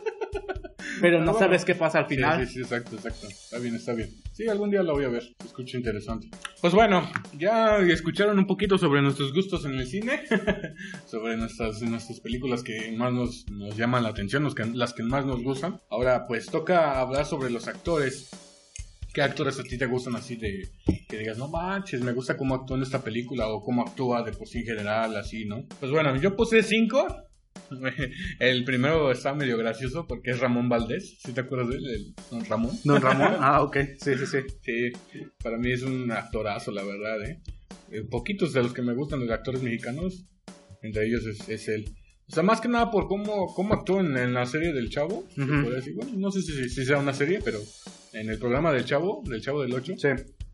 Speaker 1: Pero no sabes qué pasa al
Speaker 2: Sí,
Speaker 1: final.
Speaker 2: Sí, sí, exacto, exacto. Está bien, está bien. Sí, algún día la voy a ver. Se escucha interesante. Pues bueno, ya escucharon un poquito sobre nuestros gustos en el cine, <laughs> sobre nuestras, nuestras películas que más nos, nos llaman la atención, los que- las que más nos gustan. Ahora, pues toca hablar sobre los actores. ¿Qué actores a ti te gustan así de que digas, no manches, me gusta cómo actúa en esta película o cómo actúa de por sí en general, así, ¿no? Pues bueno, yo puse cinco. <laughs> El primero está medio gracioso porque es Ramón Valdés. ¿Sí te acuerdas de él? El- don Ramón.
Speaker 1: Don Ramón. <laughs> Ah, ok. Sí, sí, sí.
Speaker 2: Sí, para mí es un actorazo, la verdad, ¿eh? Eh, Poquitos de los que me gustan los actores mexicanos, entre ellos es, es él. O sea, más que nada por cómo, cómo actuó en, en la serie del Chavo.
Speaker 1: Ujú.
Speaker 2: podría decir. Bueno, no sé si, si sea una serie, pero en el programa del Chavo, del Chavo del 8,
Speaker 1: Sí.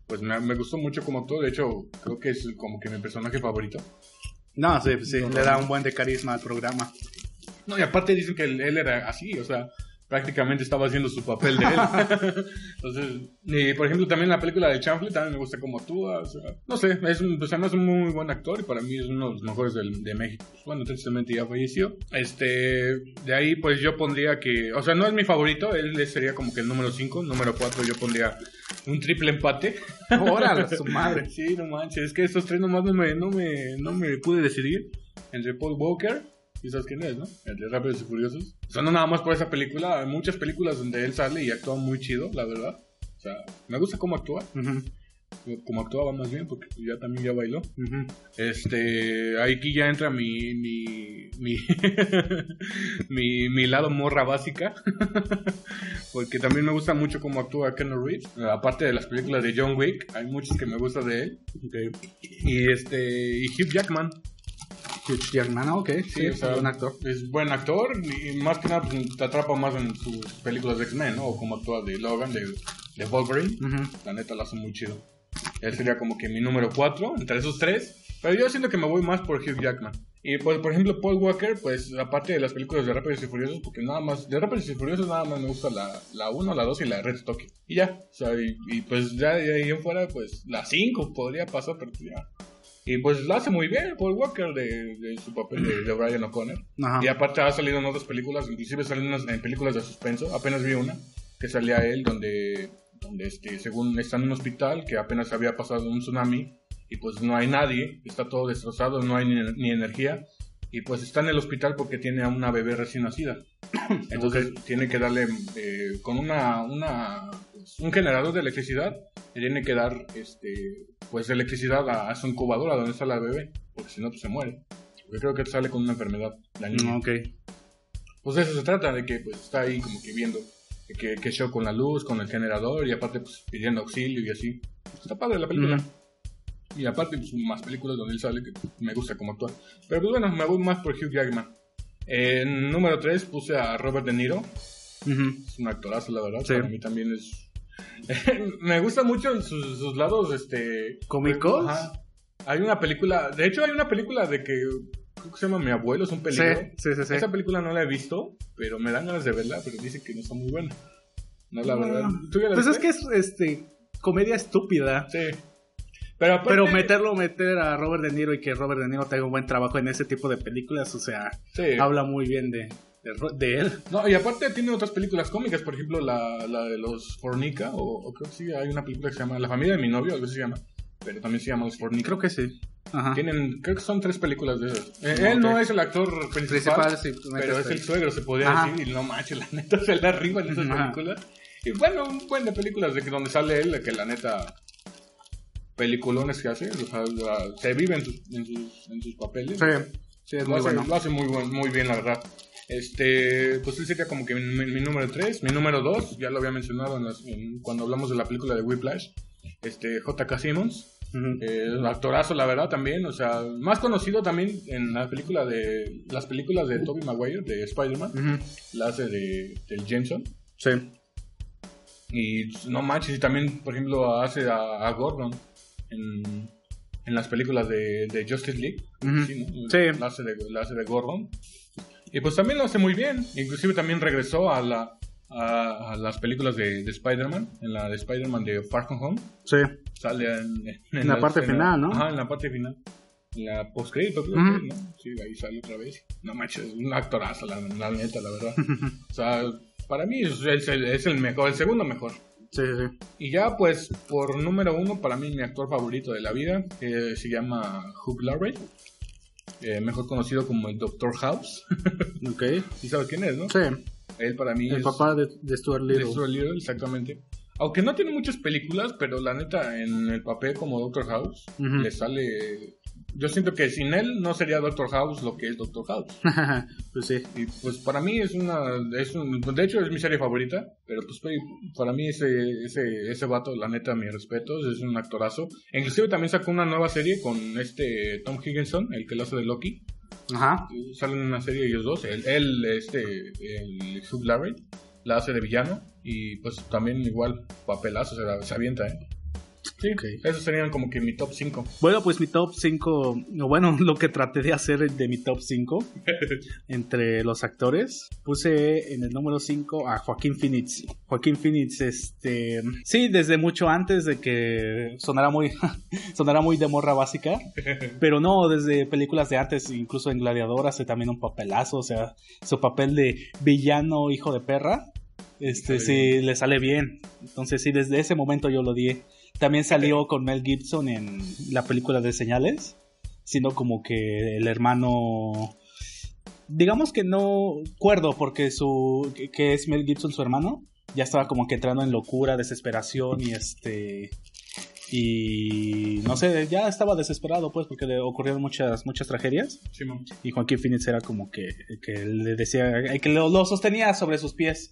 Speaker 2: pues me, me gustó mucho cómo actuó. De hecho, creo que es como que mi personaje favorito.
Speaker 1: No, sí, sí. Le da un buen de carisma al programa.
Speaker 2: No, y aparte dicen que él, él era así, o sea, prácticamente estaba haciendo su papel de él. <laughs> Entonces, y por ejemplo, también la película de Chanfle también me gusta cómo actúa, o sea, no sé, es un, pues además es un muy buen actor y para mí es uno de los mejores del- de México. Pues, bueno, tristemente ya falleció. Este, de ahí pues yo pondría que, o sea, no es mi favorito, él sería como que el número 5, número 4 yo pondría un triple empate. <laughs>
Speaker 1: Órale, su <laughs> madre.
Speaker 2: Sí, no manches, es que estos tres nomás no me, no me, no me pude decidir entre Paul Walker, y sabes quién es, ¿no? El de Rápidos y Furiosos. O sea, no nada más por esa película, hay muchas películas donde él sale y actúa muy chido, la verdad. O sea, me gusta cómo actúa,
Speaker 1: Ujú,
Speaker 2: como actuaba más bien, porque ya también ya bailó.
Speaker 1: ujú.
Speaker 2: Este, aquí ya entra mi, mi, mi, <laughs> mi, mi lado morra básica, <laughs> porque también me gusta mucho cómo actúa Ken Reeves, aparte de las películas de John Wick, hay muchos que me gustan de él, y este, y Hugh Jackman,
Speaker 1: Hugh Jackman, ah, ok. Sí,
Speaker 2: o
Speaker 1: es
Speaker 2: sea,
Speaker 1: un buen actor.
Speaker 2: es buen actor, y más que nada pues, te atrapa más en sus películas de X-Men, ¿no? O como actúa de Logan, de, de Wolverine,
Speaker 1: Ujú.
Speaker 2: la neta lo hace muy chido. Él sería como que mi número 4 entre esos tres. Pero yo siento que me voy más por Hugh Jackman. Y pues, por ejemplo, Paul Walker, pues aparte de las películas de Rápidos y Furiosos, porque nada más, de Rápidos y Furiosos nada más me gusta la, la 1, la 2 y la Red Tokyo. Y ya, o sea, y, y, pues ya de ahí en fuera, pues la 5 podría pasar, pero pues ya. Y pues lo hace muy bien Paul Walker de, de su papel de, de Brian O'Connor. Y aparte ha salido en otras películas, inclusive salen en películas de suspenso. Apenas vi una que salía él donde, donde este, según está en un hospital que apenas había pasado un tsunami y pues no hay nadie, está todo destrozado, no hay ni, ni energía. Y pues está en el hospital porque tiene a una bebé recién nacida. <coughs> Entonces tiene que darle eh, con una, una un generador de electricidad, le tiene que dar este pues electricidad a, a su incubadora donde está la bebé, porque si no pues se muere. Porque creo que sale con una enfermedad la niña.
Speaker 1: Mm, Ok.
Speaker 2: Pues de eso se trata, de que pues está ahí como que viendo que, que show con la luz, con el generador y aparte pues pidiendo auxilio y así. Está padre la película. Y aparte pues más películas donde él sale que me gusta cómo actúa. Pero pues bueno, me voy más por Hugh Jackman. En número 3 puse a Robert De Niro. Es un actorazo, la verdad.
Speaker 1: Sí.
Speaker 2: Para mí también es... <laughs> me gusta mucho sus, sus lados, este...
Speaker 1: ¿Cómicos?
Speaker 2: Ajá. Hay una película... De hecho, hay una película de que... Creo que se llama Mi abuelo, es un peligro.
Speaker 1: sí, sí. sí.
Speaker 2: Esa película no la he visto, pero me dan ganas de verla, pero dicen que no está muy buena. No, la verdad. ¿Tú ya la
Speaker 1: Pues es que es este, comedia estúpida.
Speaker 2: Sí. Pero, aparte-
Speaker 1: Pero meterlo, meter a Robert De Niro y que Robert De Niro tenga un buen trabajo en ese tipo de películas, o sea,
Speaker 2: Sí.
Speaker 1: habla muy bien de, de, él.
Speaker 2: No, y aparte tiene otras películas cómicas, por ejemplo, la, la de los Fornica, o, o creo que sí, hay una película que se llama La familia de mi novio, algo así se llama, pero también se llama Los Fornica.
Speaker 1: Creo que sí. Ajá.
Speaker 2: Tienen, creo que son tres películas de esas. Eh, él no es el actor principal,
Speaker 1: Principal, sí. tú
Speaker 2: pero es el suegro, se podría
Speaker 1: Ajá.
Speaker 2: decir, y no manches, la <laughs> neta se la arriba en esas
Speaker 1: Ajá.
Speaker 2: películas. Y bueno, un buen de películas de que donde sale él, que la neta, peliculones que hace, o sea, la- se vive en sus, en sus, en sus papeles.
Speaker 1: Sí, sí, es
Speaker 2: Lo
Speaker 1: muy
Speaker 2: hace,
Speaker 1: bueno.
Speaker 2: lo hace muy, buen- muy bien, la verdad. Este, pues él sería como que mi, mi número 3. Mi número 2, ya lo había mencionado en las- en- cuando hablamos de la película de Whiplash. Este, J.K. Simmons. Eh, actorazo, la verdad, también. O sea, más conocido también en la película de. Las películas de Tobey Maguire, de Spider-Man. La hace de, del Jameson.
Speaker 1: Sí.
Speaker 2: Y no manches, y también, por ejemplo, hace a, a Gordon en, en las películas de, de Justice League. Sí, ¿no?
Speaker 1: Sí.
Speaker 2: La, hace de, la hace de Gordon. Y pues también lo hace muy bien. Inclusive también regresó a, la, a, a las películas de, de Spider-Man, en la de Spider-Man de Far From Home.
Speaker 1: Sí.
Speaker 2: Sale en,
Speaker 1: En la parte final, ¿no?
Speaker 2: Ajá, en la parte final. En la postcrédito, que, ¿no? Sí, ahí sale otra vez. No manches, un actorazo, la, la neta, la verdad. <laughs> o sea, para mí es, es el, es el mejor, el segundo mejor.
Speaker 1: Sí, sí.
Speaker 2: Y ya, pues, por número uno, para mí mi actor favorito de la vida, que se llama Hugh Laurie, eh, mejor conocido como el Doctor House. <laughs>
Speaker 1: Ok.
Speaker 2: ¿Sí sabes quién es, no?
Speaker 1: Sí.
Speaker 2: Él para mí
Speaker 1: El
Speaker 2: es...
Speaker 1: papá de, de Stuart
Speaker 2: de
Speaker 1: Little.
Speaker 2: Stuart Little, exactamente. Aunque no tiene muchas películas, pero la neta, en el papel como Doctor House, le sale... Yo siento que sin él no sería Doctor House lo que es Doctor House. <laughs>
Speaker 1: pues sí.
Speaker 2: Y pues para mí es una... Es un, de hecho es mi serie favorita, pero pues para mí ese, ese, ese vato, la neta, mis respetos, es un actorazo. Inclusive también sacó una nueva serie con este Tom Higginson, el que lo hace de Loki.
Speaker 1: Ajá.
Speaker 2: Salen en una serie ellos dos. Él, él, este, el Hugh Laurie, la hace de villano. Y pues también igual, papelazo, se, la- se avienta, ¿eh? Sí,
Speaker 1: Ok.
Speaker 2: esos serían como que mi top 5.
Speaker 1: Bueno, pues mi top 5, bueno, <laughs> lo que traté de hacer de mi top 5 <laughs> entre los actores, puse en el número 5 a Joaquín Phoenix. Joaquín Phoenix, este, sí, desde mucho antes de que sonara muy, <laughs> sonara muy de morra básica, pero no, desde películas de antes, incluso en Gladiador hace también un papelazo, o sea, su papel de villano hijo de perra, este, sí, le sale bien. Entonces sí, desde ese momento yo lo di. También salió con Mel Gibson en la película de Señales, siendo como que el hermano, digamos que no cuerdo, porque su, que- es Mel Gibson su hermano, ya estaba como que entrando en locura, desesperación y este, y no sé, ya estaba desesperado pues porque le ocurrieron muchas, muchas tragedias y Joaquín Phoenix era como que, que le decía, que lo, lo sostenía sobre sus pies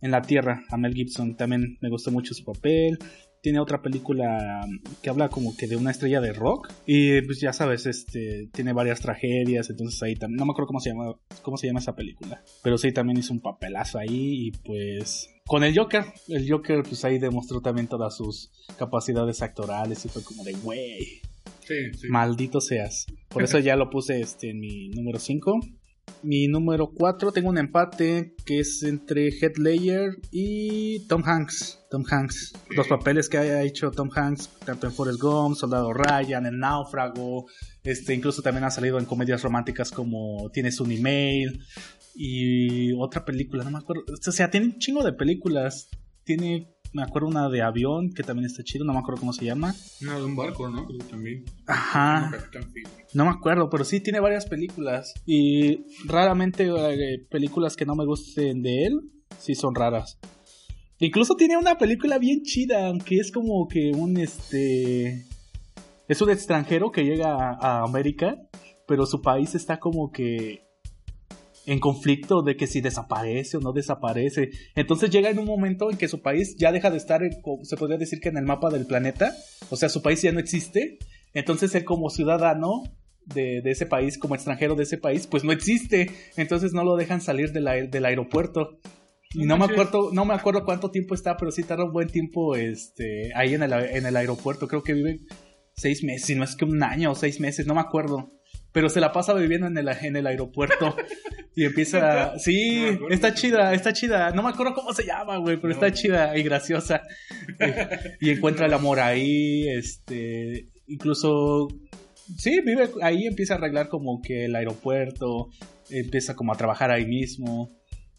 Speaker 1: en la tierra a Mel Gibson. También me gustó mucho su papel. Tiene otra película que habla como que de una estrella de rock. Y pues ya sabes, este tiene varias tragedias. Entonces ahí también. No me acuerdo cómo se llama. cómo se llama esa película. Pero sí también hizo un papelazo ahí. Y pues. Con el Joker. El Joker, pues ahí demostró también todas sus capacidades actorales. Y fue como de.
Speaker 2: Sí, sí.
Speaker 1: Maldito seas. Por eso <laughs> ya lo puse este en mi número 5. Mi número 4 tengo un empate que es entre Heath Ledger y Tom Hanks. Tom Hanks. Los papeles que haya hecho Tom Hanks, tanto en Forrest Gump, Soldado Ryan, en Náufrago, este, incluso también ha salido en comedias románticas como Tienes un email y otra película, no me acuerdo. O sea, tiene un chingo de películas. Tiene, me acuerdo una de avión que también está chido, no me acuerdo cómo se llama.
Speaker 2: No, de un barco, ¿no? Creo que también.
Speaker 1: Ajá. No me acuerdo, pero sí tiene varias películas. Y raramente eh, películas que no me gusten de él, sí son raras. Incluso tiene una película bien chida, aunque es como que un este. Es un extranjero que llega a, a América, pero su país está como que en conflicto de que si desaparece o no desaparece. Entonces llega en un momento en que su país ya deja de estar, en- se podría decir que en el mapa del planeta. O sea, su país ya no existe. Entonces él como ciudadano de, de ese país, como extranjero de ese país, pues no existe. Entonces no lo dejan salir del aer- del aeropuerto. Y no me acuerdo, no me acuerdo cuánto tiempo está, pero sí tarda un buen tiempo este, ahí en el, en el aeropuerto. Creo que vive seis meses, si no es que un año o seis meses, no me acuerdo. Pero se la pasa viviendo en el, en el aeropuerto. <laughs> y empieza. Sí, está chida, está chida. No me acuerdo cómo se llama, güey, pero
Speaker 2: No.
Speaker 1: está chida y graciosa. <laughs> y encuentra el amor ahí. Este. Incluso. Sí, vive ahí, empieza a arreglar como que el aeropuerto. Empieza como a trabajar ahí mismo.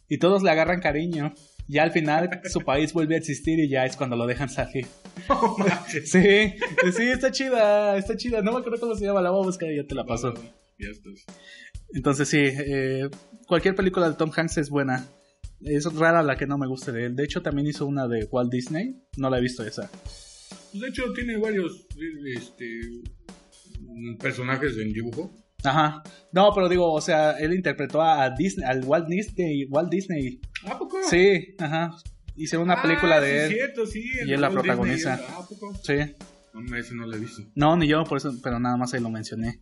Speaker 1: Y todos le agarran cariño. Ya al final su país vuelve a existir y ya es cuando lo dejan salir. <laughs>
Speaker 2: No.
Speaker 1: Sí, sí, está chida, está chida. No me acuerdo cómo se llama, la voy a buscar y ya te la paso.
Speaker 2: Ya estás.
Speaker 1: Entonces sí, eh, cualquier película de Tom Hanks es buena. Es rara la que no me guste de él. De hecho, también hizo una de Walt Disney. No la he visto esa.
Speaker 2: Pues, de hecho, tiene varios este, personajes en dibujo.
Speaker 1: Ajá. No, pero digo, o sea, él interpretó a Disney, al Walt Disney. Walt Disney.
Speaker 2: ¿A poco?
Speaker 1: Sí, ajá. Hicieron una película
Speaker 2: Ah,
Speaker 1: de
Speaker 2: sí,
Speaker 1: él.
Speaker 2: cierto, sí. el
Speaker 1: y él la protagoniza. Sí.
Speaker 2: No, ese no lo he visto.
Speaker 1: No, ni yo, por eso, pero nada más ahí lo mencioné.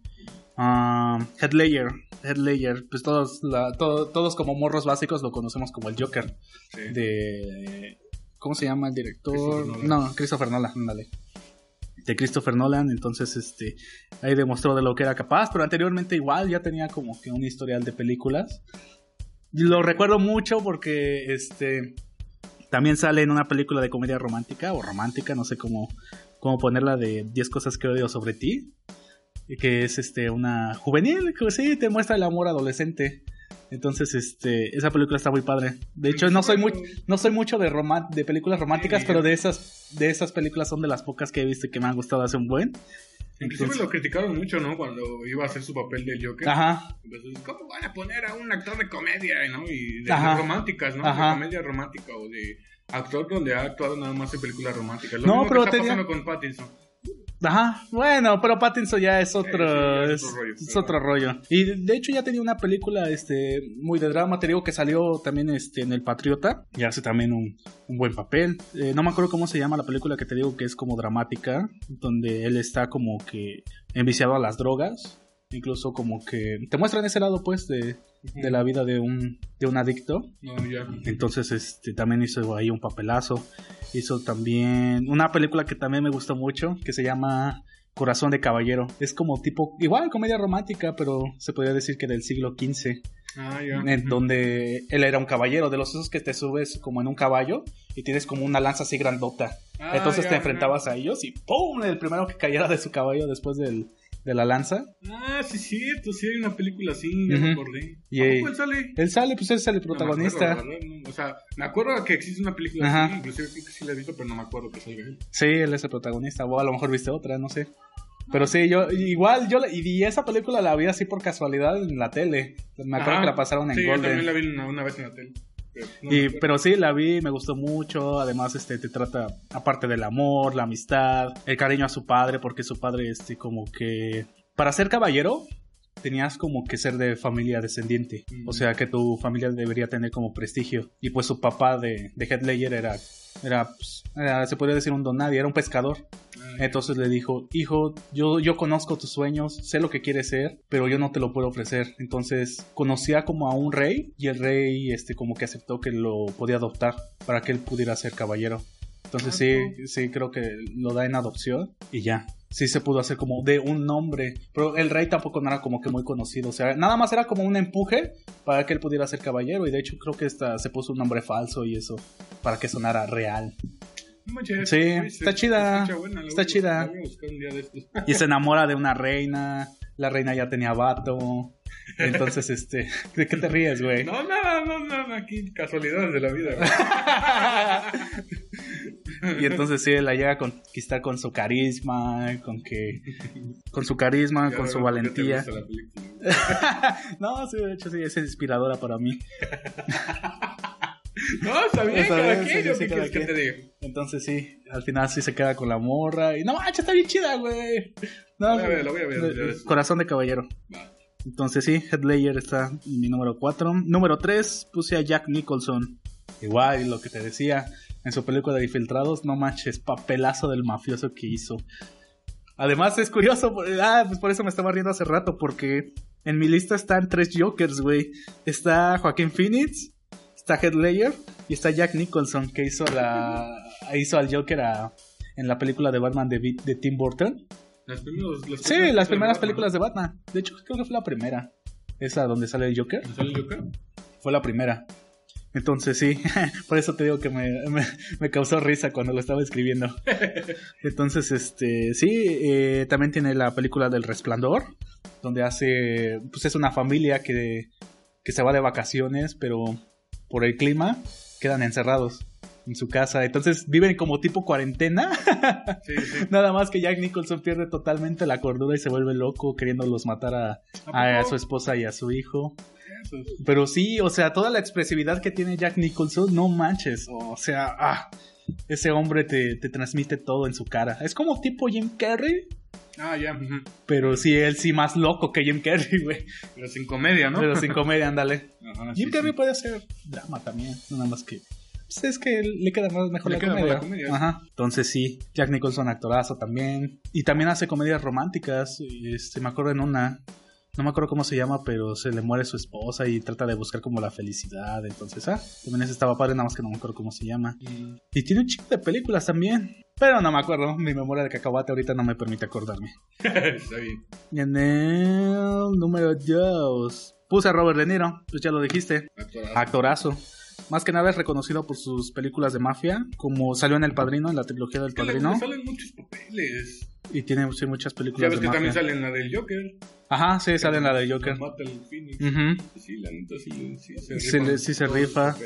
Speaker 1: Ah, Headlayer, Headlayer, pues todos, la- todo- todos como morros básicos lo conocemos como el Joker
Speaker 2: Sí.
Speaker 1: de... ¿Cómo se llama el director?
Speaker 2: Christopher.
Speaker 1: No, Christopher Nolan, ándale. De Christopher Nolan, entonces este ahí demostró de lo que era capaz, pero anteriormente igual ya tenía como que un historial de películas. Lo recuerdo mucho porque este también sale en una película de comedia romántica o romántica, no sé cómo, cómo ponerla de 10 cosas que odio sobre ti, y que es este una juvenil, que sí te muestra el amor adolescente. Entonces, este, esa película está muy padre. De hecho, no soy muy, no soy mucho de de películas románticas, pero de esas, de esas películas son de las pocas que he visto que me han gustado hace un buen.
Speaker 2: Inclusive
Speaker 1: Entonces-
Speaker 2: lo criticaron mucho, ¿no? Cuando iba a hacer su papel de Joker.
Speaker 1: Ajá,
Speaker 2: Entonces, ¿cómo van a poner a un actor de comedia, ¿no? Y de,
Speaker 1: Ajá.
Speaker 2: románticas, ¿no?
Speaker 1: Ajá.
Speaker 2: De comedia romántica o de actor donde ha actuado nada más en películas románticas. Lo
Speaker 1: No,
Speaker 2: mismo
Speaker 1: pero
Speaker 2: que está
Speaker 1: tenía-
Speaker 2: pasando con Pattinson.
Speaker 1: Ajá. Bueno, pero Pattinson ya es otro, es,
Speaker 2: rollo,
Speaker 1: es otro rollo. Y de- de hecho ya tenía una película, este, muy de drama. Te digo que salió también, este, en El Patriota. Y hace también un, un buen papel. Eh, no me acuerdo cómo se llama la película que te digo que es como dramática, donde él está como que enviciado a las drogas. Incluso como que te muestran ese lado, pues, de, de la vida de un, de un adicto.
Speaker 2: No, ya.
Speaker 1: Entonces, este, también hizo ahí un papelazo. Hizo también una película que también me gustó mucho, que se llama Corazón de Caballero. Es como tipo, igual comedia romántica, pero se podría decir que del siglo XV,
Speaker 2: Ah, ya.
Speaker 1: en donde él era un caballero, de los esos que te subes como en un caballo y tienes como una lanza así grandota.
Speaker 2: Ah,
Speaker 1: Entonces
Speaker 2: ya,
Speaker 1: te
Speaker 2: ya.
Speaker 1: enfrentabas a ellos y ¡pum! El primero que cayera de su caballo después del, de la lanza.
Speaker 2: Ah, sí, cierto, sí hay una película así, ya me
Speaker 1: Ujú.
Speaker 2: acordé.
Speaker 1: Y
Speaker 2: ¿A poco él sale?
Speaker 1: Él sale, pues él es el
Speaker 2: No me
Speaker 1: protagonista.
Speaker 2: acuerdo, no. O sea, me acuerdo que existe una película
Speaker 1: Ajá.
Speaker 2: así, inclusive creo que sí la he visto, pero no me acuerdo que salga él.
Speaker 1: Sí, él es el protagonista. O a lo mejor viste otra, no sé. Pero sí, yo, igual, yo, y, esa película la vi así por casualidad en la tele. Me acuerdo
Speaker 2: Ajá.
Speaker 1: que la pasaron en
Speaker 2: sí, yo también
Speaker 1: Golden.
Speaker 2: la vi una, una vez en la tele.
Speaker 1: Y, pero sí, la vi, me gustó mucho. Además, este, te trata, aparte del amor, la amistad, el cariño a su padre, porque su padre, este, como que, para ser caballero, tenías como que ser de familia descendiente. O sea, que tu familia debería tener como prestigio. Y pues su papá de, de Heath Ledger era, era, pues, era, se podría decir un don nadie, era un pescador.
Speaker 2: Ah,
Speaker 1: Entonces le dijo, hijo, yo, yo conozco tus sueños, sé lo que quieres ser, pero yo no te lo puedo ofrecer. Entonces conocía como a un rey y el rey este como que aceptó que lo podía adoptar para que él pudiera ser caballero. Entonces
Speaker 2: Ah,
Speaker 1: sí, sí creo que lo da en adopción y ya. Sí se pudo hacer como de un nombre, pero el rey tampoco no era como que muy conocido, o sea, nada más era como un empuje para que él pudiera ser caballero y de hecho creo que esta se puso un nombre falso y eso para que sonara real.
Speaker 2: No
Speaker 1: Sí, está
Speaker 2: se
Speaker 1: chida,
Speaker 2: buena,
Speaker 1: está chida. y se enamora de una reina. La reina ya tenía vato. Entonces, este, <laughs> ¿de qué te ríes, güey?
Speaker 2: No, nada, no, nada, aquí casualidades de la vida. güey. <laughs>
Speaker 1: Y entonces sí, la llega a conquistar con su carisma, con que, con su carisma,
Speaker 2: Ya
Speaker 1: con su valentía. <laughs> no, sí, de hecho sí, es inspiradora para mí. <laughs>
Speaker 2: No, está bien,
Speaker 1: Está
Speaker 2: cada
Speaker 1: bien,
Speaker 2: quien,
Speaker 1: sí,
Speaker 2: yo
Speaker 1: sí,
Speaker 2: qué
Speaker 1: cada
Speaker 2: quieres que
Speaker 1: quien.
Speaker 2: te diga.
Speaker 1: Entonces sí, al final sí se queda con la morra. Y no manches, está bien chida, güey. No,
Speaker 2: voy a ver, la voy a ver,
Speaker 1: de-
Speaker 2: ya ves.
Speaker 1: Corazón de caballero.
Speaker 2: Va.
Speaker 1: Entonces sí, Headlayer está en mi número 4. Número 3 puse a Jack Nicholson. Igual, lo que te decía, en su película de Infiltrados, no manches, papelazo del mafioso que hizo. Además es curioso, por- ah, pues por eso me estaba riendo hace rato, porque en mi lista están tres Jokers, güey. Está Joaquín Phoenix, está Headlayer y está Jack Nicholson, que hizo la hizo al Joker a- en la película de Batman de, de Tim Burton.
Speaker 2: Las primeros- las
Speaker 1: Sí, las primeras películas de Batman. De hecho, creo que fue la primera. Esa donde sale el Joker.
Speaker 2: ¿Sale el Joker?
Speaker 1: Fue la primera. Entonces sí, <laughs> por eso te digo que me, me- me causó risa cuando lo estaba escribiendo. <laughs> Entonces, este, sí, eh, también tiene la película del Resplandor, donde hace, pues es una familia que, que se va de vacaciones, pero por el clima quedan encerrados en su casa. Entonces viven como tipo cuarentena. <laughs>
Speaker 2: Sí, sí.
Speaker 1: Nada más que Jack Nicholson pierde totalmente la cordura y se vuelve loco queriéndolos matar a, a, su esposa y a su hijo. Pero sí, o sea, toda la expresividad que tiene Jack Nicholson, no manches. O sea, ah, ese hombre te, te transmite todo en su cara. Es como tipo Jim Carrey,
Speaker 2: Ah, ya.
Speaker 1: pero sí, él sí más loco que Jim Carrey, güey.
Speaker 2: Pero sin comedia, ¿no?
Speaker 1: Pero sin comedia, ándale. <laughs>
Speaker 2: Ajá,
Speaker 1: Jim
Speaker 2: sí,
Speaker 1: Carrey
Speaker 2: sí.
Speaker 1: puede hacer drama también, nada más que pues es que le queda más mejor
Speaker 2: Le
Speaker 1: la
Speaker 2: queda
Speaker 1: comedia.
Speaker 2: la comedia,
Speaker 1: Ajá. Entonces sí, Jack Nicholson actorazo también. Y también hace comedias románticas. Este, me acuerdo en una. No me acuerdo cómo se llama, pero se le muere su esposa y trata de buscar como la felicidad. Entonces, ah, también ese estaba padre, nada más que no me acuerdo cómo se llama. Y tiene un chico de películas también. Pero no me acuerdo. Mi memoria de cacahuate ahorita no me permite acordarme. <laughs>
Speaker 2: Está bien.
Speaker 1: Y en el número 2. Puse a Robert De Niro. Pues ya lo dijiste.
Speaker 2: Actorazo.
Speaker 1: Actorazo. Más que nada es reconocido por sus películas de mafia, como salió en El Padrino, en la trilogía del Padrino,
Speaker 2: le salen muchos papeles.
Speaker 1: y tiene sí, muchas
Speaker 2: Ya
Speaker 1: películas
Speaker 2: ves
Speaker 1: de
Speaker 2: que también sale en la del Joker.
Speaker 1: Ajá, sí, sale en la de Joker.
Speaker 2: Mata el Phoenix.
Speaker 1: Ujú.
Speaker 2: Sí, la neta sí, sí se
Speaker 1: Sí
Speaker 2: rifa.
Speaker 1: le- sí se rifa.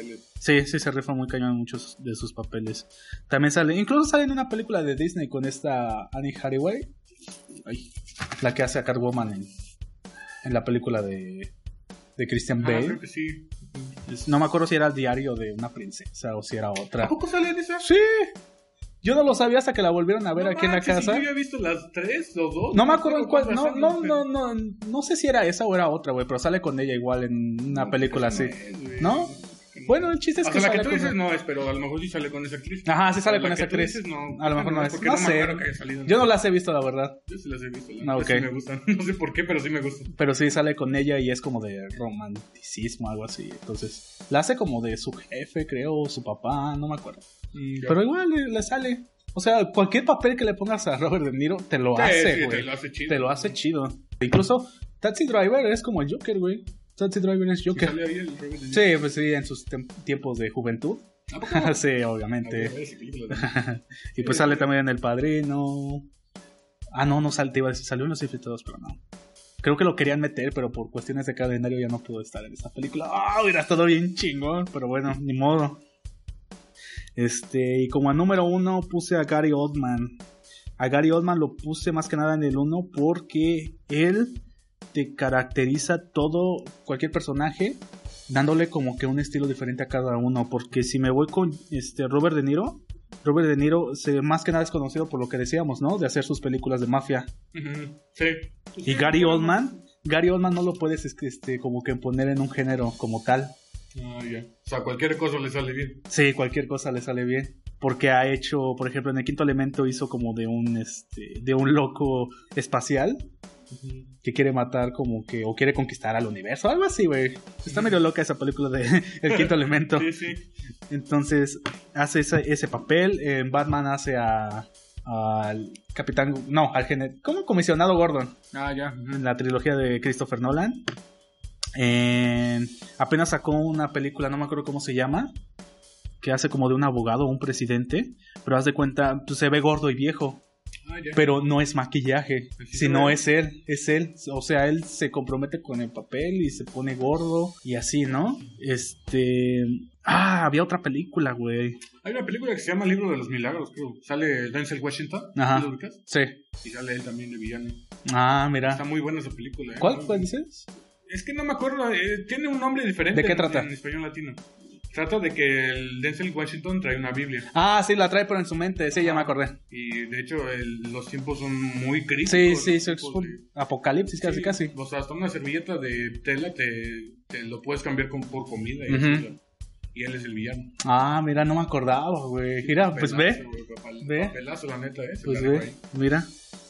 Speaker 1: Sí, sí se rifa muy cañón en muchos de sus papeles. También sale, incluso sale en una película de Disney con esta Annie Hathaway, Ay, la que hace a Catwoman en, en la película de, de Christian
Speaker 2: Ah,
Speaker 1: Bale.
Speaker 2: creo que sí.
Speaker 1: No me acuerdo si era el diario de una princesa o si era
Speaker 2: ¿A
Speaker 1: otra.
Speaker 2: poco sale en esa?
Speaker 1: Sí. Yo no lo sabía hasta que la volvieron a ver
Speaker 2: No
Speaker 1: aquí en la casa.
Speaker 2: Yo ya he visto las tres o dos.
Speaker 1: No me acuerdo en cuál.
Speaker 2: cuál
Speaker 1: No, no, no, no, no sé si era esa o era otra, güey, pero sale con ella igual en una película así. ¿No? Bueno, el chiste es
Speaker 2: O
Speaker 1: que
Speaker 2: sea, la que tú
Speaker 1: con-
Speaker 2: dices no es, pero a lo mejor sí sale con esa actriz.
Speaker 1: Ajá, sí sale con esa actriz.
Speaker 2: dices, no,
Speaker 1: A lo mejor no es. No sé.
Speaker 2: acuerdo que haya salido en
Speaker 1: Yo no las he visto, la verdad.
Speaker 2: Yo sí las he visto.
Speaker 1: Ah,
Speaker 2: La
Speaker 1: ok.
Speaker 2: sí me gustan. <laughs> No sé por qué, pero sí me gustan.
Speaker 1: Pero sí sale con ella y es como de romanticismo, algo así. Entonces, la hace como de su jefe, creo, o su papá, no me acuerdo. Pero igual le, le sale. O sea, cualquier papel que le pongas a Robert De Niro te lo
Speaker 2: Sí,
Speaker 1: hace,
Speaker 2: sí,
Speaker 1: güey.
Speaker 2: te lo hace chido.
Speaker 1: Te lo hace chido. Incluso Taxi Driver es como el Joker, güey. Taxi Driver es
Speaker 2: ¿Y
Speaker 1: Joker.
Speaker 2: sale ahí el Robert?
Speaker 1: Sí, pues sí, en sus tiempos de juventud. <laughs> Sí, obviamente.
Speaker 2: a ver esa película.
Speaker 1: y pues sale también en El Padrino. Ah, no, no sale, te iba a decir, salió en Los Infiltrados, pero no. Creo que lo querían meter, pero por cuestiones de calendario ya no pudo estar en esa película. Ah, hubiera estado bien chingón, pero bueno, ni modo. Este, y como a número uno puse a Gary Oldman. A Gary Oldman lo puse más que nada en el uno porque él te caracteriza todo, cualquier personaje, dándole como que un estilo diferente a cada uno. Porque si me voy con este Robert De Niro, Robert De Niro se, más que nada es conocido por lo que decíamos, ¿no? De hacer sus películas de mafia.
Speaker 2: Sí.
Speaker 1: Y Gary Oldman, Gary Oldman no lo puedes este, como que poner en un género como tal.
Speaker 2: Ah, ya. O sea, cualquier cosa le sale bien.
Speaker 1: Sí, cualquier cosa le sale bien. Porque ha hecho, por ejemplo, en el quinto elemento hizo como de un este, de un loco espacial que quiere matar como que o quiere conquistar al universo, algo así, güey. Está medio loca esa película de <laughs> El quinto elemento.
Speaker 2: Sí, sí.
Speaker 1: Entonces hace ese, ese papel. En Batman hace a al capitán, no, al general, como comisionado Gordon
Speaker 2: Ah, ya.
Speaker 1: en la trilogía de Christopher Nolan. En- apenas sacó una película, no me acuerdo cómo se llama, que hace como de un abogado o un presidente, pero haz de cuenta, pues, se ve gordo y viejo,
Speaker 2: Ah,
Speaker 1: pero no es maquillaje,
Speaker 2: Así
Speaker 1: sino es él, es él, o sea, él se compromete con el papel y se pone gordo y así, ¿no? Este, ah, había otra película, güey.
Speaker 2: Hay una película que se llama Libro de los Milagros, creo. Sale Denzel Washington.
Speaker 1: Ajá.
Speaker 2: ¿Lo ubicas?
Speaker 1: Sí.
Speaker 2: Y sale él también de villano.
Speaker 1: Ah,
Speaker 2: Está
Speaker 1: mira.
Speaker 2: muy buena esa película. ¿eh?
Speaker 1: ¿Cuál cuál dices?
Speaker 2: Es que no me acuerdo. eh, tiene un nombre diferente.
Speaker 1: ¿De qué
Speaker 2: en-
Speaker 1: trata?
Speaker 2: En español latino. Trata de que el Denzel Washington trae una Biblia.
Speaker 1: Ah, sí, la trae pero en su mente, sí, ya me acordé.
Speaker 2: Y de hecho, el- los tiempos son muy críticos.
Speaker 1: Sí, sí, sí, es
Speaker 2: tiempos
Speaker 1: un
Speaker 2: de-
Speaker 1: apocalipsis casi,
Speaker 2: Sí,
Speaker 1: casi.
Speaker 2: O sea, hasta una servilleta de tela te, te lo puedes cambiar con, por comida. Y, y él es el villano.
Speaker 1: Ah, mira, no me acordaba, güey. Mira, pues ve,
Speaker 2: papel-
Speaker 1: ve.
Speaker 2: Papelazo, la neta, ¿eh?
Speaker 1: Pues ve,
Speaker 2: ahí.
Speaker 1: mira.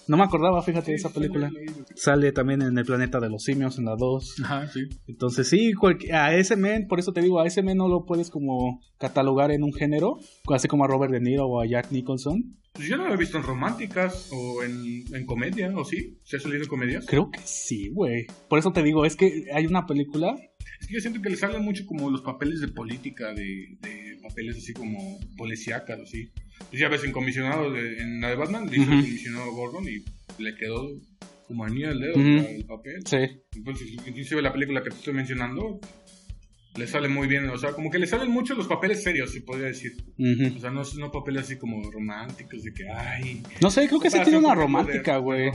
Speaker 1: No me acordaba, fíjate, de esa película. Sale también en el planeta de los simios, en la 2.
Speaker 2: Ajá, sí.
Speaker 1: Entonces sí, a ese men, por eso te digo, a ese men no lo puedes como catalogar en un género, así como a Robert De Niro o a Jack Nicholson.
Speaker 2: Pues yo no lo he visto en románticas o en, en comedia, ¿o sí? ¿Se ha salido en comedias?
Speaker 1: Creo que sí, güey. Por eso te digo, es que hay una película.
Speaker 2: Es que yo siento que le salen mucho como los papeles de política, de, de papeles así como policíacas, así. Pues ya ves, en comisionado, de- en la de Batman, le hizo el
Speaker 1: Ujú.
Speaker 2: comisionado Gordon y le quedó anillo al dedo
Speaker 1: Ujú.
Speaker 2: para el papel.
Speaker 1: Sí.
Speaker 2: Entonces, inclusive la película que te estoy mencionando, le sale muy bien, o sea, como que le salen mucho los papeles serios, se podría decir.
Speaker 1: Ujú.
Speaker 2: O sea, no, no papeles así como románticos, de que, ay...
Speaker 1: No sé, creo que
Speaker 2: comparación,
Speaker 1: tiene una romántica, güey.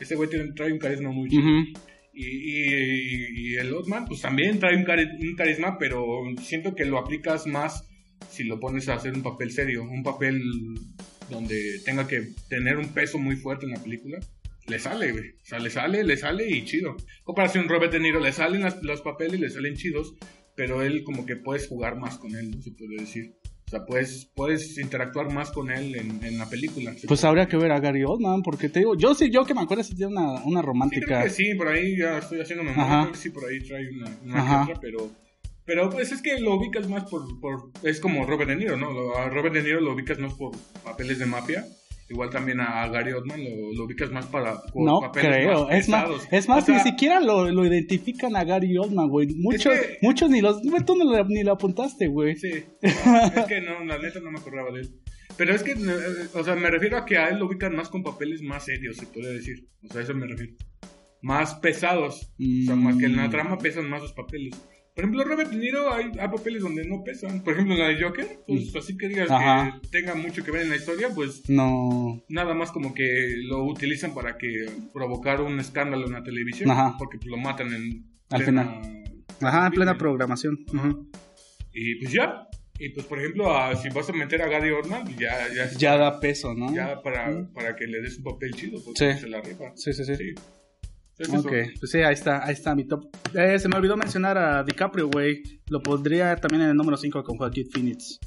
Speaker 2: Ese güey tiene- trae un carisma muy chido.
Speaker 1: Ujú.
Speaker 2: Y, y- y el Otman, pues también trae un, cari- un carisma, pero siento que lo aplicas más si lo pones a hacer un papel serio, un papel donde tenga que tener un peso muy fuerte en la película. Le sale, güey. O sea, le sale, le sale y chido. Comparación Robert De Niro, le salen las- los papeles le salen chidos, pero él como que puedes jugar más con él, ¿no? se puede decir. O sea, puedes, puedes interactuar más con él en, en la película.
Speaker 1: Pues habría que ver a Gary Oldman, porque te digo, yo sí, yo que me acuerdo, sí tiene una, una
Speaker 2: Sí,
Speaker 1: romántica.
Speaker 2: creo que sí, por ahí ya estoy haciendo memoria, sí, por ahí trae una, una otra, pero... Pero pues es que lo ubicas más por, por... Es como Robert De Niro, ¿no? A Robert De Niro lo ubicas más por papeles de mafia. Igual también a Gary Oldman lo, lo ubicas más para... por
Speaker 1: No
Speaker 2: papeles
Speaker 1: creo, es más, es más
Speaker 2: O sea,
Speaker 1: ni siquiera lo, lo identifican a Gary Oldman, güey. Muchos,
Speaker 2: que-
Speaker 1: muchos ni los, tú no lo- ni lo apuntaste, güey.
Speaker 2: Sí, es que no, la neta no me acordaba de él. Pero es que, eh, o sea, me refiero a que a él lo ubican más con papeles más serios, se podría decir. O sea, a eso me refiero. Más pesados. O sea, más que en la
Speaker 1: Mm.
Speaker 2: trama pesan más los papeles. Por ejemplo, Robert De Niro hay, hay papeles donde no pesan. Por ejemplo, en la de Joker, pues así que digas.
Speaker 1: Ajá.
Speaker 2: que tenga mucho que ver en la historia, pues
Speaker 1: No.
Speaker 2: nada más como que lo utilizan para que provocar un escándalo en la televisión.
Speaker 1: Ajá.
Speaker 2: Porque pues, lo matan en
Speaker 1: Al
Speaker 2: plena-
Speaker 1: Ajá, en plena programación.
Speaker 2: Y pues ya. Y pues, por ejemplo, a- si vas a meter a Gary Oldman, pues ya, ya,
Speaker 1: Ya da peso, ¿no?
Speaker 2: ya para, para que le des un papel chido, porque
Speaker 1: Sí.
Speaker 2: se la rifa.
Speaker 1: Sí, sí, sí.
Speaker 2: Sí. Es
Speaker 1: Ok,
Speaker 2: eso.
Speaker 1: pues sí, ahí está, ahí está mi top. Eh, se me olvidó mencionar a DiCaprio, güey. Lo pondría también en el número 5 con Joaquin Phoenix.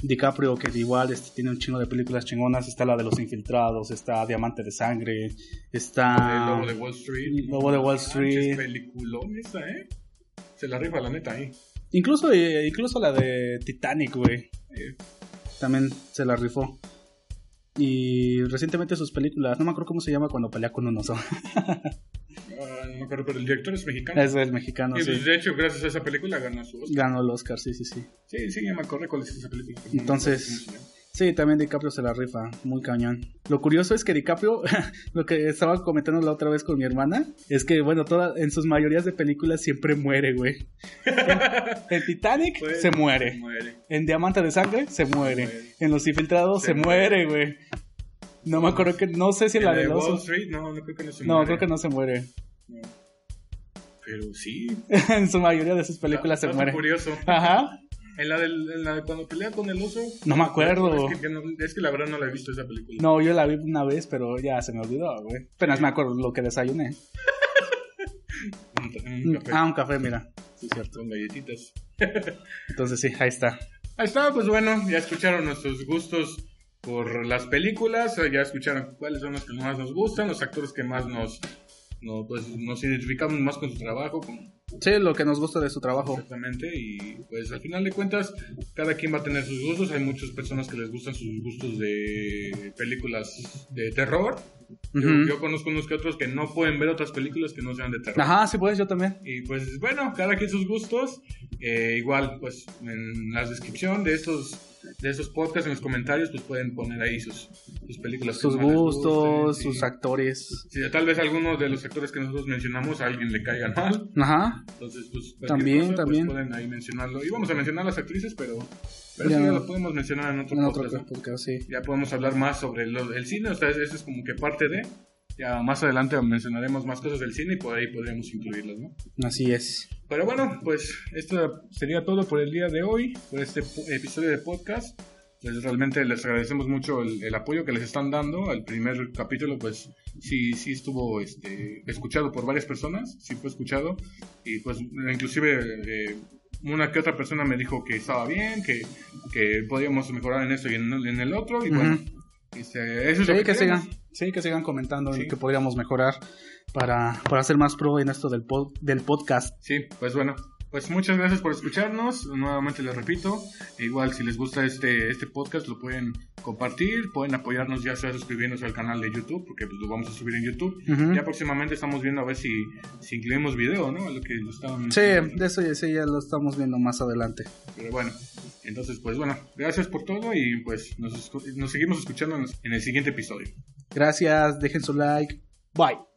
Speaker 1: DiCaprio, que igual este, tiene un chingo de películas chingonas. Está la de los infiltrados, está Diamante de Sangre, está...
Speaker 2: El Lobo de Wall Street.
Speaker 1: Lobo de Wall
Speaker 2: Manches,
Speaker 1: Street.
Speaker 2: peliculón esa, ¿eh? Se la rifa, la neta, ahí.
Speaker 1: Incluso, eh, incluso la de Titanic, güey.
Speaker 2: Eh,
Speaker 1: También se la rifó. Y recientemente sus películas, no me acuerdo cómo se llama cuando pelea con un oso.
Speaker 2: ah, no me acuerdo, pero el director es mexicano.
Speaker 1: es el mexicano,
Speaker 2: y
Speaker 1: sí.
Speaker 2: pues, de hecho, gracias a esa película ganó su Oscar.
Speaker 1: Ganó el Oscar, sí, sí, sí.
Speaker 2: Sí, sí, me acordé cuál es esa película.
Speaker 1: Entonces-
Speaker 2: acuerdo.
Speaker 1: Sí, también DiCaprio se la rifa, muy cañón. Lo curioso es que DiCaprio, <laughs> lo que estaba comentando la otra vez con mi hermana, es que, bueno, toda, en sus mayorías de películas siempre muere, güey. En, <laughs> en Titanic
Speaker 2: Pues,
Speaker 1: se muere.
Speaker 2: Muere.
Speaker 1: En Diamante de Sangre se muere.
Speaker 2: muere.
Speaker 1: En Los Infiltrados se,
Speaker 2: Se
Speaker 1: muere, güey. No me acuerdo que, no sé si
Speaker 2: En
Speaker 1: la de
Speaker 2: de
Speaker 1: los...
Speaker 2: Wall Street, no, no creo que no se
Speaker 1: No,
Speaker 2: muere.
Speaker 1: creo que no se muere.
Speaker 2: No. Pero sí. <laughs>
Speaker 1: en su mayoría de sus películas se muere.
Speaker 2: curioso.
Speaker 1: Ajá.
Speaker 2: En la, del, en la de cuando pelea con el oso.
Speaker 1: No me acuerdo.
Speaker 2: Es que, que no- es que la verdad no la he visto esa película.
Speaker 1: No, yo la vi una vez, pero ya se me olvidó, güey. Apenas me acuerdo lo que desayuné. <laughs>
Speaker 2: Un, un café
Speaker 1: Ah, un café, mira. Sí, cierto.
Speaker 2: con galletitas.
Speaker 1: Entonces sí, ahí está.
Speaker 2: Ahí está, pues bueno, ya escucharon nuestros gustos por las películas, ya escucharon cuáles son los que más nos gustan, los actores que más nos, no, pues, nos identificamos más con su trabajo, con-
Speaker 1: Sí, lo que nos gusta de su trabajo.
Speaker 2: exactamente, y pues al final de cuentas, cada quien va a tener sus gustos, hay muchas personas que les gustan sus gustos de películas de terror, yo,
Speaker 1: Ujú.
Speaker 2: yo conozco unos que otros que no pueden ver otras películas que no sean de terror.
Speaker 1: Ajá, sí, pues yo también.
Speaker 2: Y pues bueno, cada quien sus gustos. Eh, igual, pues en la descripción de estos de estos podcasts, en los comentarios, pues pueden poner ahí sus, sus películas.
Speaker 1: Sus gustos,
Speaker 2: gusten,
Speaker 1: sus
Speaker 2: y-
Speaker 1: actores.
Speaker 2: Si tal vez alguno de los actores que nosotros mencionamos a alguien le caiga mal,
Speaker 1: Ajá.
Speaker 2: entonces pues
Speaker 1: También,
Speaker 2: cosa, pues,
Speaker 1: también.
Speaker 2: pueden ahí mencionarlo. Y vamos a mencionar las actrices, pero, pero
Speaker 1: Ya
Speaker 2: eso ya
Speaker 1: no.
Speaker 2: lo podemos mencionar en otro
Speaker 1: En otro
Speaker 2: podcast. ¿no?
Speaker 1: podcast, sí.
Speaker 2: Ya podemos hablar más sobre lo- el cine, o sea, eso es como que parte de... Ya más adelante mencionaremos más cosas del cine y por ahí podremos incluirlas, ¿no?
Speaker 1: Así es.
Speaker 2: Pero bueno, pues esto sería todo por el día de hoy, por este episodio de podcast. Pues realmente les agradecemos mucho el, el apoyo que les están dando. El primer capítulo, pues sí, sí estuvo este, escuchado por varias personas, sí fue escuchado. Y pues inclusive eh, una que otra persona me dijo que estaba bien, que, que podíamos mejorar en esto y en, en el otro. Y bueno, este, eso es lo
Speaker 1: Sí,
Speaker 2: que
Speaker 1: sigan, sí, que sigan comentando
Speaker 2: Sí.
Speaker 1: en que podríamos mejorar para, para ser más pro en esto del, pod- del podcast.
Speaker 2: Sí, pues bueno, pues muchas gracias por escucharnos. Nuevamente les repito, e igual si les gusta este, este podcast lo pueden compartir, pueden apoyarnos ya sea suscribiéndose al canal de YouTube, porque pues, lo vamos a subir en YouTube. Ya próximamente estamos viendo a ver si, si incluimos video, ¿no? Lo que lo estaban
Speaker 1: Sí, de eso ya, sí, ya lo estamos viendo más adelante.
Speaker 2: Pero bueno, entonces pues bueno, gracias por todo y pues nos, nos seguimos escuchando en el siguiente episodio.
Speaker 1: Gracias, dejen su like. Bye.